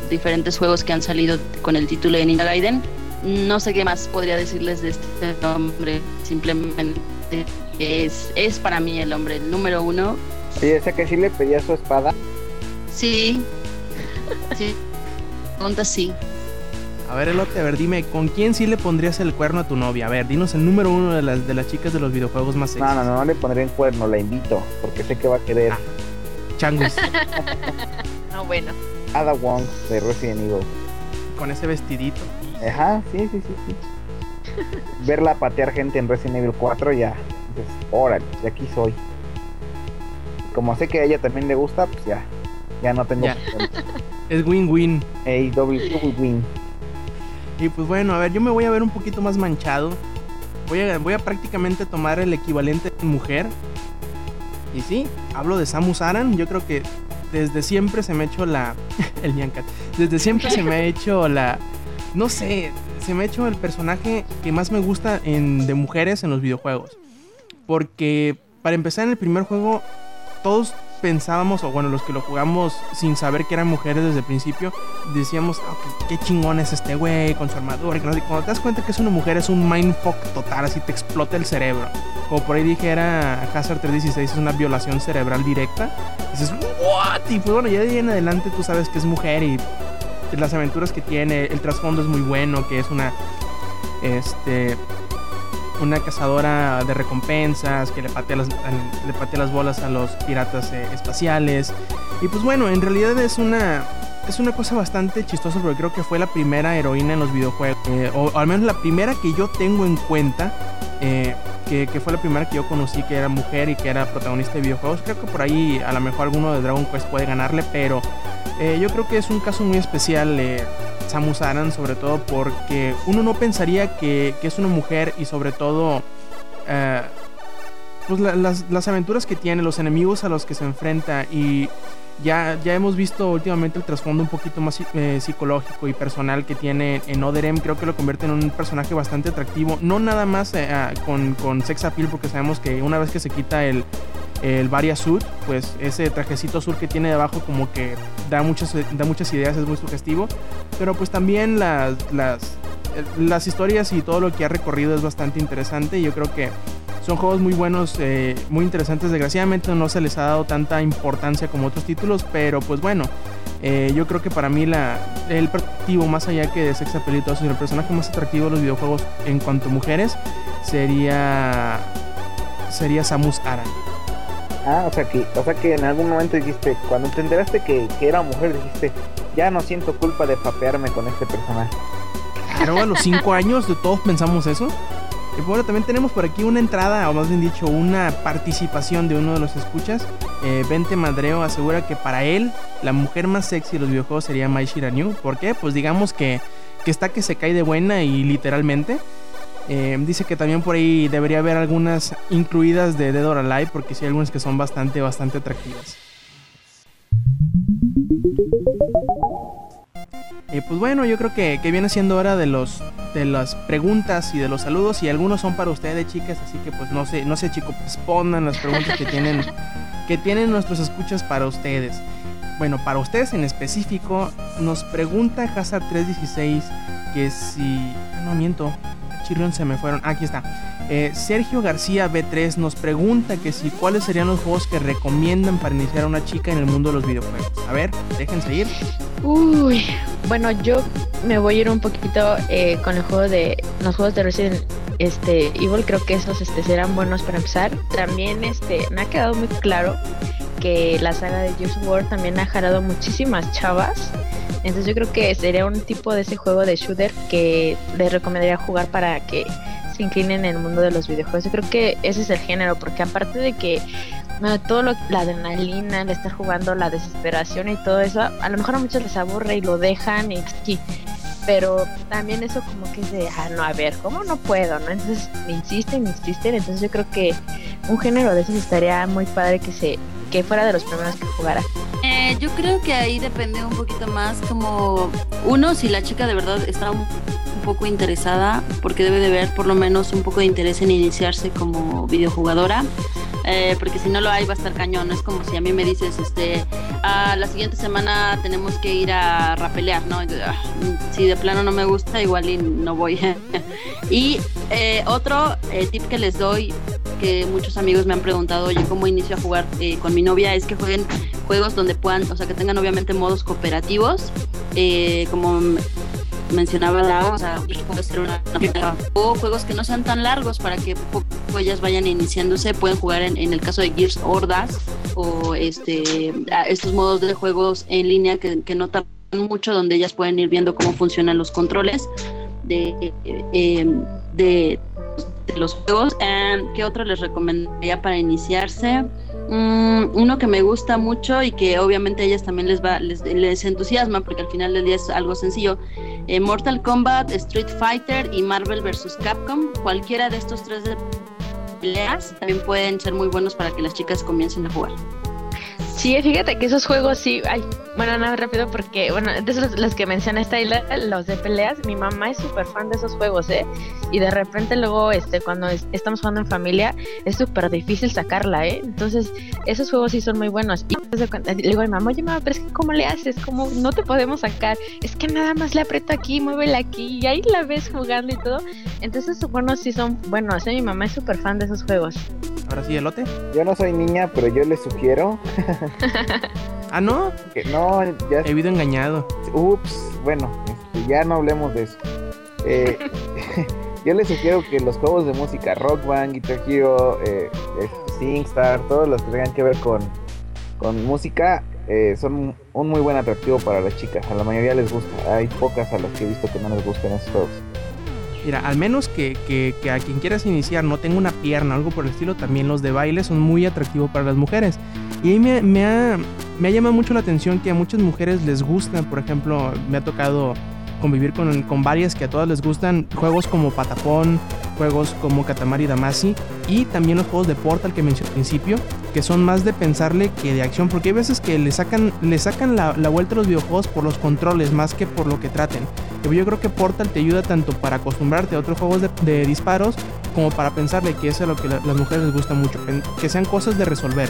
diferentes juegos que han salido con el título de Ninja Gaiden. No sé qué más podría decirles de este hombre, simplemente es, es para mí el hombre el número uno. O sea que sí le pedía su espada. Sí, sí, pregunta sí. A ver, Elote, a ver, dime, ¿con quién sí le pondrías el cuerno a tu novia? A ver, dinos el número uno de las, de las chicas de los videojuegos más sexy. No, no, no, no le pondré en cuerno, la invito, porque sé que va a querer Ah. Changus, No, bueno. Ada Wong de Resident Evil. con ese vestidito. Ajá, sí, sí, sí, sí. Verla patear gente en Resident Evil 4 ya. Dices, órale, de aquí soy. Como sé que a ella también le gusta, pues ya. Ya no tengo Ya. Es win-win. Ey, doble win. Y pues bueno, a ver, yo me voy a ver un poquito más manchado. Voy a, voy a prácticamente tomar el equivalente de mujer. Y sí, hablo de Samus Aran. Yo creo que desde siempre se me ha hecho la. el Nyancat. Desde siempre se me ha hecho la. No sé, se me ha hecho el personaje que más me gusta en, de mujeres en los videojuegos. Porque para empezar en el primer juego, todos pensábamos, o bueno, los que lo jugamos sin saber que eran mujeres desde el principio, decíamos, "Ah, qué, chingón es este güey con su armadura. y que no sé". Cuando te das cuenta que es una mujer, es un mindfuck total, así te explota el cerebro. Como por ahí dije, era Hazard 316, es una violación cerebral directa. dices, ¿what? Y pues bueno, ya de ahí en adelante tú sabes que es mujer y las aventuras que tiene, el trasfondo es muy bueno, que es una. Este. Una cazadora de recompensas que le patea las, le patea las bolas a los piratas eh, espaciales. Y pues bueno, en realidad es una, es una cosa bastante chistosa porque creo que fue la primera heroína en los videojuegos. eh, o, o al menos la primera que yo tengo en cuenta. eh, que, que fue la primera que yo conocí que era mujer y que era protagonista de videojuegos. Creo que por ahí a lo mejor alguno de Dragon Quest puede ganarle, pero eh, yo creo que es un caso muy especial. eh, Samus Aran, sobre todo porque uno no pensaría que, que es una mujer y sobre todo eh, pues la- las, las aventuras que tiene, los enemigos a los que se enfrenta y ya, ya hemos visto últimamente el trasfondo un poquito más eh, psicológico y personal que tiene en Other M. Creo que lo convierte en un personaje bastante atractivo. No nada más ah, con, con sex appeal, porque sabemos que una vez que se quita el, el Varia Suit, pues ese trajecito azul que tiene debajo como que da muchas, da muchas ideas, es muy sugestivo. Pero pues también las, las, las historias y todo lo que ha recorrido es bastante interesante. y Yo creo que son juegos muy buenos, eh, muy interesantes. Desgraciadamente no se les ha dado tanta importancia como otros títulos, pero pues bueno, eh, yo creo que para mí la, el atractivo, más allá que de sex appeal y todo eso, el personaje más atractivo de los videojuegos en cuanto a mujeres sería sería Samus Aran. Ah, o sea que, o sea que en algún momento dijiste, cuando te enteraste que, que era mujer, dijiste, ya no siento culpa de papearme con este personaje. Claro, a los 5 años de todos pensamos eso. Y bueno, también tenemos por aquí una entrada, o más bien dicho, una participación de uno de los escuchas. Eh, Vente Madreo asegura que para él la mujer más sexy de los videojuegos sería Mai Shiranyu. ¿Por qué? Pues digamos que, que está que se cae de buena y literalmente. Eh, dice que también por ahí debería haber algunas incluidas de Dead or Alive, porque sí hay algunas que son bastante, bastante atractivas. Y pues bueno, yo creo que, que viene siendo hora de los de las preguntas y de los saludos y algunos son para ustedes, chicas, así que pues no sé, no sé, chicos, respondan las preguntas que tienen que tienen nuestros escuchas para ustedes. Bueno, para ustedes en específico nos pregunta Hazard 316 que si no miento, Chirrión se me fueron. Aquí está. Eh, Sergio García B3 nos pregunta que si cuáles serían los juegos que recomiendan para iniciar a una chica en el mundo de los videojuegos. A ver, déjense ir. Uy, bueno, yo me voy a ir un poquito eh, con el juego de los juegos de Resident este, Evil. Creo que esos este, serán buenos para empezar. También este, me ha quedado muy claro que la saga de of War también ha jalado muchísimas chavas. Entonces yo creo que sería un tipo de ese juego de shooter que les recomendaría jugar para que se inclinen en el mundo de los videojuegos. Yo creo que ese es el género, porque aparte de que bueno, todo lo, la adrenalina, el estar jugando, la desesperación y todo eso, a lo mejor a muchos les aburre y lo dejan y sí, pero también eso como que es de, ah, no, a ver, ¿cómo no puedo? no Entonces me insisten, me insisten, entonces yo creo que un género de esos estaría muy padre que se que fuera de los primeros que jugara. Eh, yo creo que ahí depende un poquito más como uno si la chica de verdad está un, un poco interesada porque debe de ver por lo menos un poco de interés en iniciarse como videojugadora eh, porque si no lo hay va a estar cañón. Es como si a mí me dices, este, ah, la siguiente semana tenemos que ir a rapelear, ¿no? Ah, si de plano no me gusta, igual y no voy. y eh, otro eh, tip que les doy, que muchos amigos me han preguntado, oye, ¿cómo inicio a jugar con mi novia? Es que jueguen juegos donde puedan, o sea, que tengan obviamente modos cooperativos, como mencionaba la, o juegos que no sean tan largos para que poco ellas vayan iniciándose, pueden jugar en, el caso de Gears Hordas o este estos modos de juegos en línea que, que no tardan mucho, donde ellas pueden ir viendo cómo funcionan los controles de, eh, de, los juegos. ¿Qué otro les recomendaría para iniciarse? Mm, uno que me gusta mucho y que obviamente a ellas también les va les, les entusiasma porque al final del día es algo sencillo eh, Mortal Kombat, Street Fighter y Marvel vs. Capcom. Cualquiera de estos tres de peleas también pueden ser muy buenos para que las chicas comiencen a jugar. Sí, fíjate que esos juegos sí, ay, bueno, nada rápido porque, bueno, de esos los que menciona isla, los de peleas, mi mamá es súper fan de esos juegos, ¿eh? Y de repente luego, este, cuando estamos jugando en familia, es súper difícil sacarla, ¿eh? Entonces, esos juegos sí son muy buenos. Y le digo a mi mamá, oye, mamá, pero es que ¿cómo le haces? ¿Cómo no te podemos sacar? Es que nada más le aprieto aquí, muévela aquí, y ahí la ves jugando y todo. Entonces, juegos sí son buenos, ¿eh? Mi mamá es súper fan de esos juegos. Ahora sí, elote. Yo no soy niña, pero yo le sugiero ¿Ah, no? Que no, ya. He vivido engañado. Ups, bueno, este, ya no hablemos de eso. Eh, yo les sugiero que los juegos de música, Rock Band, Guitar Hero, eh, SingStar, todos los que tengan que ver con, con música, eh, son un muy buen atractivo para las chicas. A la mayoría les gusta. Hay pocas a las que he visto que no les gustan esos juegos. Mira, al menos que, que, a quien quieras iniciar no tenga una pierna o algo por el estilo, también los de baile son muy atractivos para las mujeres. Y ahí me, me, ha, me ha llamado mucho la atención que a muchas mujeres les gustan, por ejemplo, me ha tocado convivir con, con varias que a todas les gustan juegos como Patapón, juegos como Katamari Damacy y también los juegos de Portal que mencioné al principio, que son más de pensarle que de acción, porque hay veces que le sacan, le sacan la, vuelta a los videojuegos por los controles más que por lo que traten. Yo creo que Portal te ayuda tanto para acostumbrarte a otros juegos de, disparos como para pensarle que eso es lo que las mujeres les gusta mucho, que sean cosas de resolver.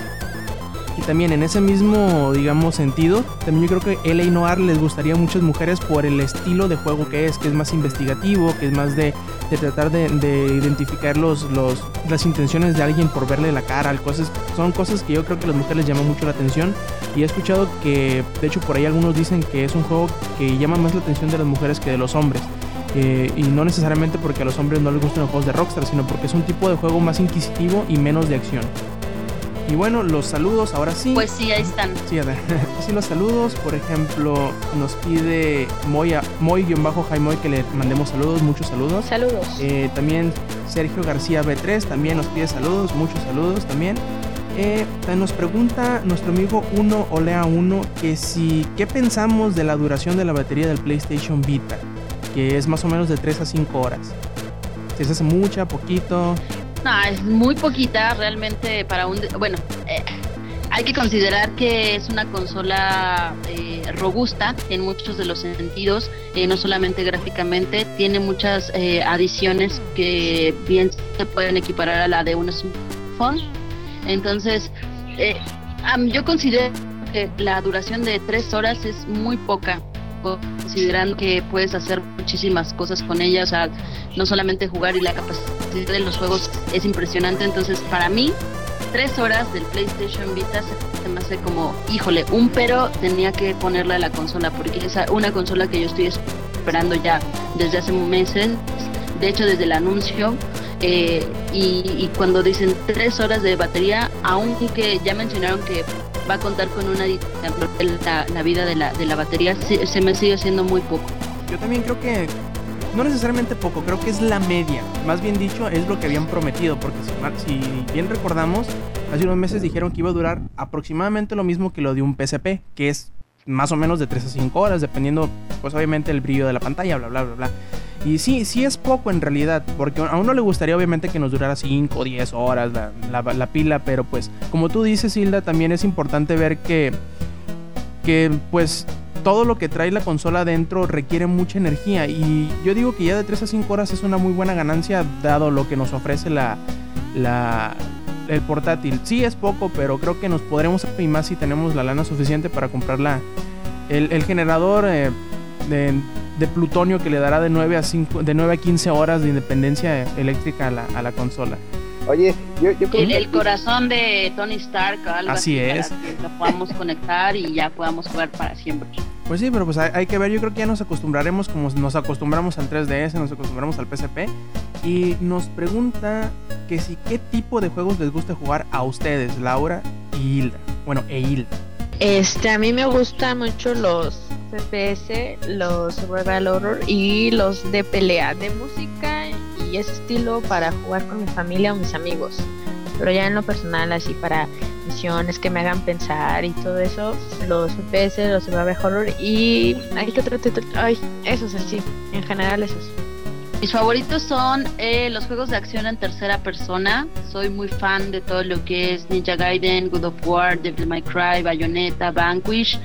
Y también en ese mismo, digamos, sentido, también yo creo que LA Noir les gustaría a muchas mujeres por el estilo de juego que es, que es más investigativo, que es más de, tratar de, identificar los, los, las intenciones de alguien por verle la cara, cosas, son cosas que yo creo que a las mujeres les llama mucho la atención. Y he escuchado que, de hecho, por ahí algunos dicen que es un juego que llama más la atención de las mujeres que de los hombres. Eh, y no necesariamente porque a los hombres no les gustan los juegos de Rockstar, sino porque es un tipo de juego más inquisitivo y menos de acción. Y bueno, los saludos, ahora sí. Pues sí, ahí están. Sí, a ver. sí, los saludos. Por ejemplo, nos pide Moy, Moy-Jaimoy que le mandemos saludos, muchos saludos. Saludos. Eh, también Sergio García B3 también nos pide saludos, muchos saludos también. Eh, nos pregunta nuestro amigo 1 Olea 1 que si, ¿qué pensamos de la duración de la batería del PlayStation Vita? Que es más o menos de 3 a 5 horas. Si se hace mucha, poquito. No, es muy poquita realmente para un... Bueno, eh, hay que considerar que es una consola eh, robusta en muchos de los sentidos, eh, no solamente gráficamente, tiene muchas adiciones que bien se pueden equiparar a la de un smartphone. Entonces, yo considero que la duración de tres horas es muy poca considerando que puedes hacer muchísimas cosas con ella, o sea, no solamente jugar y la capacidad de los juegos es impresionante, entonces para mí tres horas del PlayStation Vita se me hace como, híjole, un pero tenía que ponerle a la consola, porque es una consola que yo estoy esperando ya desde hace meses, de hecho desde el anuncio, eh, y, cuando dicen tres horas de batería, aunque ya mencionaron que va a contar con una la, la vida de la, de la batería, se, me sigue haciendo muy poco. Yo también creo que no necesariamente poco, creo que es la media. Más bien dicho, es lo que habían prometido, porque si, bien recordamos, hace unos meses dijeron que iba a durar aproximadamente lo mismo que lo de un PSP, que es más o menos de 3 a 5 horas, dependiendo, pues obviamente, el brillo de la pantalla, bla, bla, bla, bla. Y sí, sí es poco en realidad, porque a uno le gustaría obviamente que nos durara 5 o 10 horas la, la, pila, pero pues como tú dices, Hilda, también es importante ver que, que pues todo lo que trae la consola adentro requiere mucha energía y yo digo que ya de 3 a 5 horas es una muy buena ganancia dado lo que nos ofrece la, la, el portátil. Sí es poco, pero creo que nos podremos y más si tenemos la lana suficiente para comprar la, el, el generador eh, de, de plutonio que le dará de 9 a 5, de 9 a 15 horas de independencia eléctrica a la, a la consola. Oye, yo, yo creo El, que- el corazón de Tony Stark o algo Así así, es. para que lo podamos conectar y ya podamos jugar para siempre. Pues sí, pero pues hay, hay que ver, yo creo que ya nos acostumbraremos como nos acostumbramos al 3DS, nos acostumbramos al PSP. Y nos pregunta que si qué tipo de juegos les gusta jugar a ustedes, Laura y Hilda. Bueno, e Hilda. Este, a mí me gustan mucho los FPS, los survival horror y los de pelea, de música y ese estilo para jugar con mi familia o mis amigos. Pero ya en lo personal, así para misiones que me hagan pensar y todo eso, los FPS, los survival horror y ay, ¿qué otro título? Ay, esos así, en general esos. Mis favoritos son eh, los juegos de acción en tercera persona. Soy muy fan de todo lo que es Ninja Gaiden, God of War, Devil May Cry, Bayonetta, Vanquish.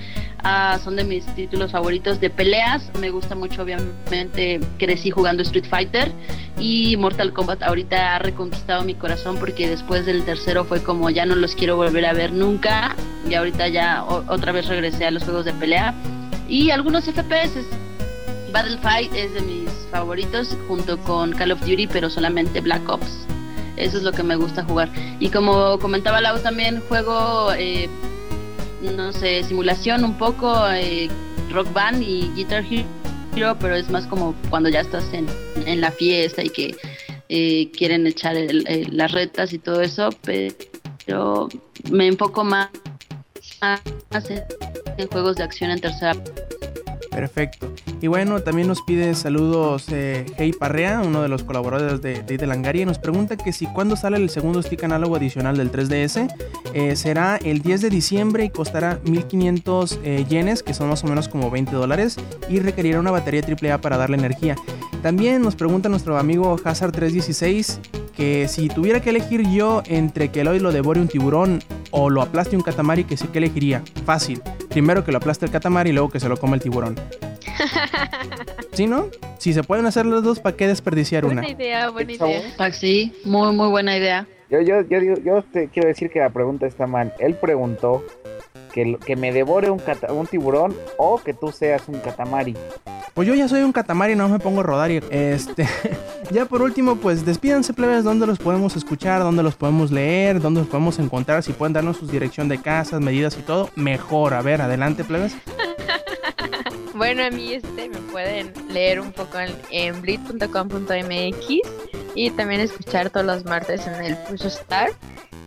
Ah, son de mis títulos favoritos de peleas. Me gusta mucho, obviamente, crecí jugando Street Fighter y Mortal Kombat ahorita ha reconquistado mi corazón porque después del tercero fue como ya no los quiero volver a ver nunca y ahorita ya otra vez regresé a los juegos de pelea y algunos FPS. Battlefight es de mis favoritos junto con Call of Duty, pero solamente Black Ops. Eso es lo que me gusta jugar. Y como comentaba Lau, también juego, eh, no sé, simulación un poco, eh, Rock Band y Guitar Hero, pero es más como cuando ya estás en, en la fiesta y que eh, quieren echar el- las retas y todo eso, pero me enfoco más, más en juegos de acción en tercera Perfecto. Y bueno, también nos pide saludos eh, Hey Parrea, uno de los colaboradores de, de, de y nos pregunta que si cuándo sale el segundo stick análogo adicional del 3DS. Eh, será el 10 de diciembre y costará 1500 eh, yenes, que son más o menos como 20 dólares, y requerirá una batería AAA para darle energía. También nos pregunta nuestro amigo Hazard316 que si tuviera que elegir yo entre que Eloy lo devore un tiburón o lo aplaste un catamari, que sí que elegiría. Fácil. Primero que lo aplaste el catamari y luego que se lo come el tiburón. ¿Sí, no? Si se pueden hacer los dos, ¿para qué desperdiciar una? Buena idea, buena idea. Sí, muy muy buena idea. Yo, yo, yo, digo- yo te quiero decir que la pregunta está mal. Él preguntó que, lo- que me devore un, cata- un tiburón o que tú seas un catamari. Pues yo ya soy un catamari, no me pongo a rodar y este. ya por último, pues despídanse, plebes, dónde los podemos escuchar, dónde los podemos leer, dónde los podemos encontrar, si pueden darnos su dirección de casas, medidas y todo, mejor. A ver, adelante, plebes. Bueno, a mí este me pueden leer un poco en, en bleed.com.mx y también escuchar todos los martes en el Push Star.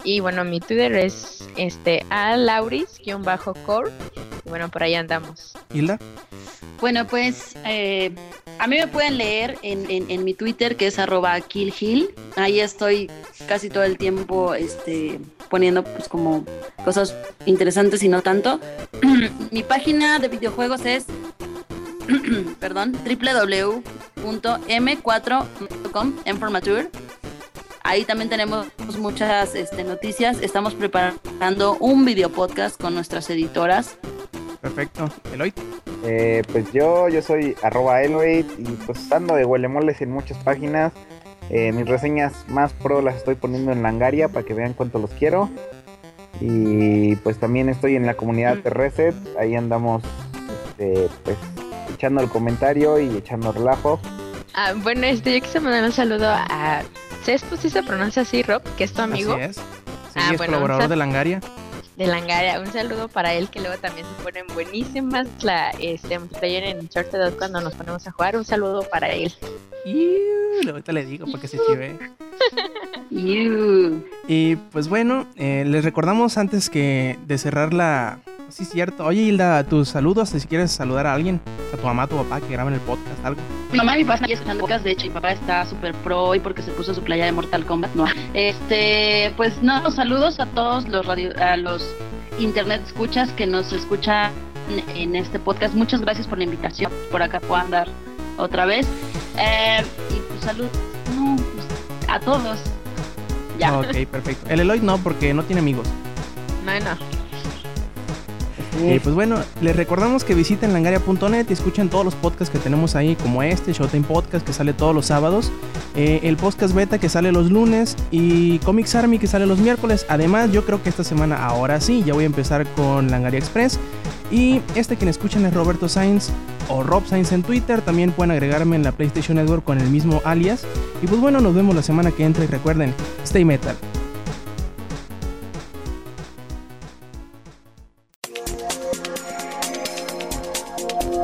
Y bueno, mi Twitter es este alauris-core. Y bueno, por ahí andamos. Hilda. Bueno, pues eh, a mí me pueden leer en, en- en mi Twitter que es arroba killhill. Ahí estoy casi todo el tiempo este, poniendo pues como cosas interesantes y no tanto. mi página de videojuegos es perdón, www.m4.com, M4Mature. Ahí también tenemos muchas este, noticias. Estamos preparando un video podcast con nuestras editoras. Perfecto. Eloy. Eh, pues yo, yo soy arroba Eloid y pues ando de huelemoles en muchas páginas. Eh, mis reseñas más pro las estoy poniendo en Langaria para que vean cuánto los quiero. Y pues también estoy en la comunidad de Reset. Ahí andamos este, pues echando el comentario y echando relajo. Ah, bueno, este, yo quise mandar un saludo a Cespo, si se pronuncia así, Rob, que es tu amigo Así es. Sí, Ah, es bueno, colaborador de Langaria. de Langaria. Un saludo para él, que luego también se ponen buenísimas la este, multiplayer en Uncharted cuando nos ponemos a jugar. Un saludo para él. Y ahorita le digo para que se chive. Y pues bueno, eh, les recordamos antes que de cerrar la... Sí, cierto. Oye, Hilda, tus saludos, si quieres saludar a alguien, a tu mamá, a tu papá, que graben el podcast, algo. Mi mamá y mi papá están escuchando podcast, de hecho, mi papá está súper pro hoy porque se puso su playa de Mortal Kombat. No. Este, pues no, saludos a todos los radio, a los internet escuchas que nos escuchan en este podcast. Muchas gracias por la invitación. Por acá puedo andar otra vez. Eh, y pues salud no, pues, a todos. Ya. Ok, perfecto. El Eloy no, porque no tiene amigos. No, no. Eh, pues bueno, les recordamos que visiten langaria.net y escuchen todos los podcasts que tenemos ahí, como este, Showtime Podcast, que sale todos los sábados, eh, el podcast beta que sale los lunes y Comics Army que sale los miércoles. Además, yo creo que esta semana, ahora sí, ya voy a empezar con Langaria Express. Y este quien escuchan es Roberto Sainz o Rob Sainz en Twitter. También pueden agregarme en la PlayStation Network con el mismo alias. Y pues bueno, nos vemos la semana que entra y recuerden, stay metal.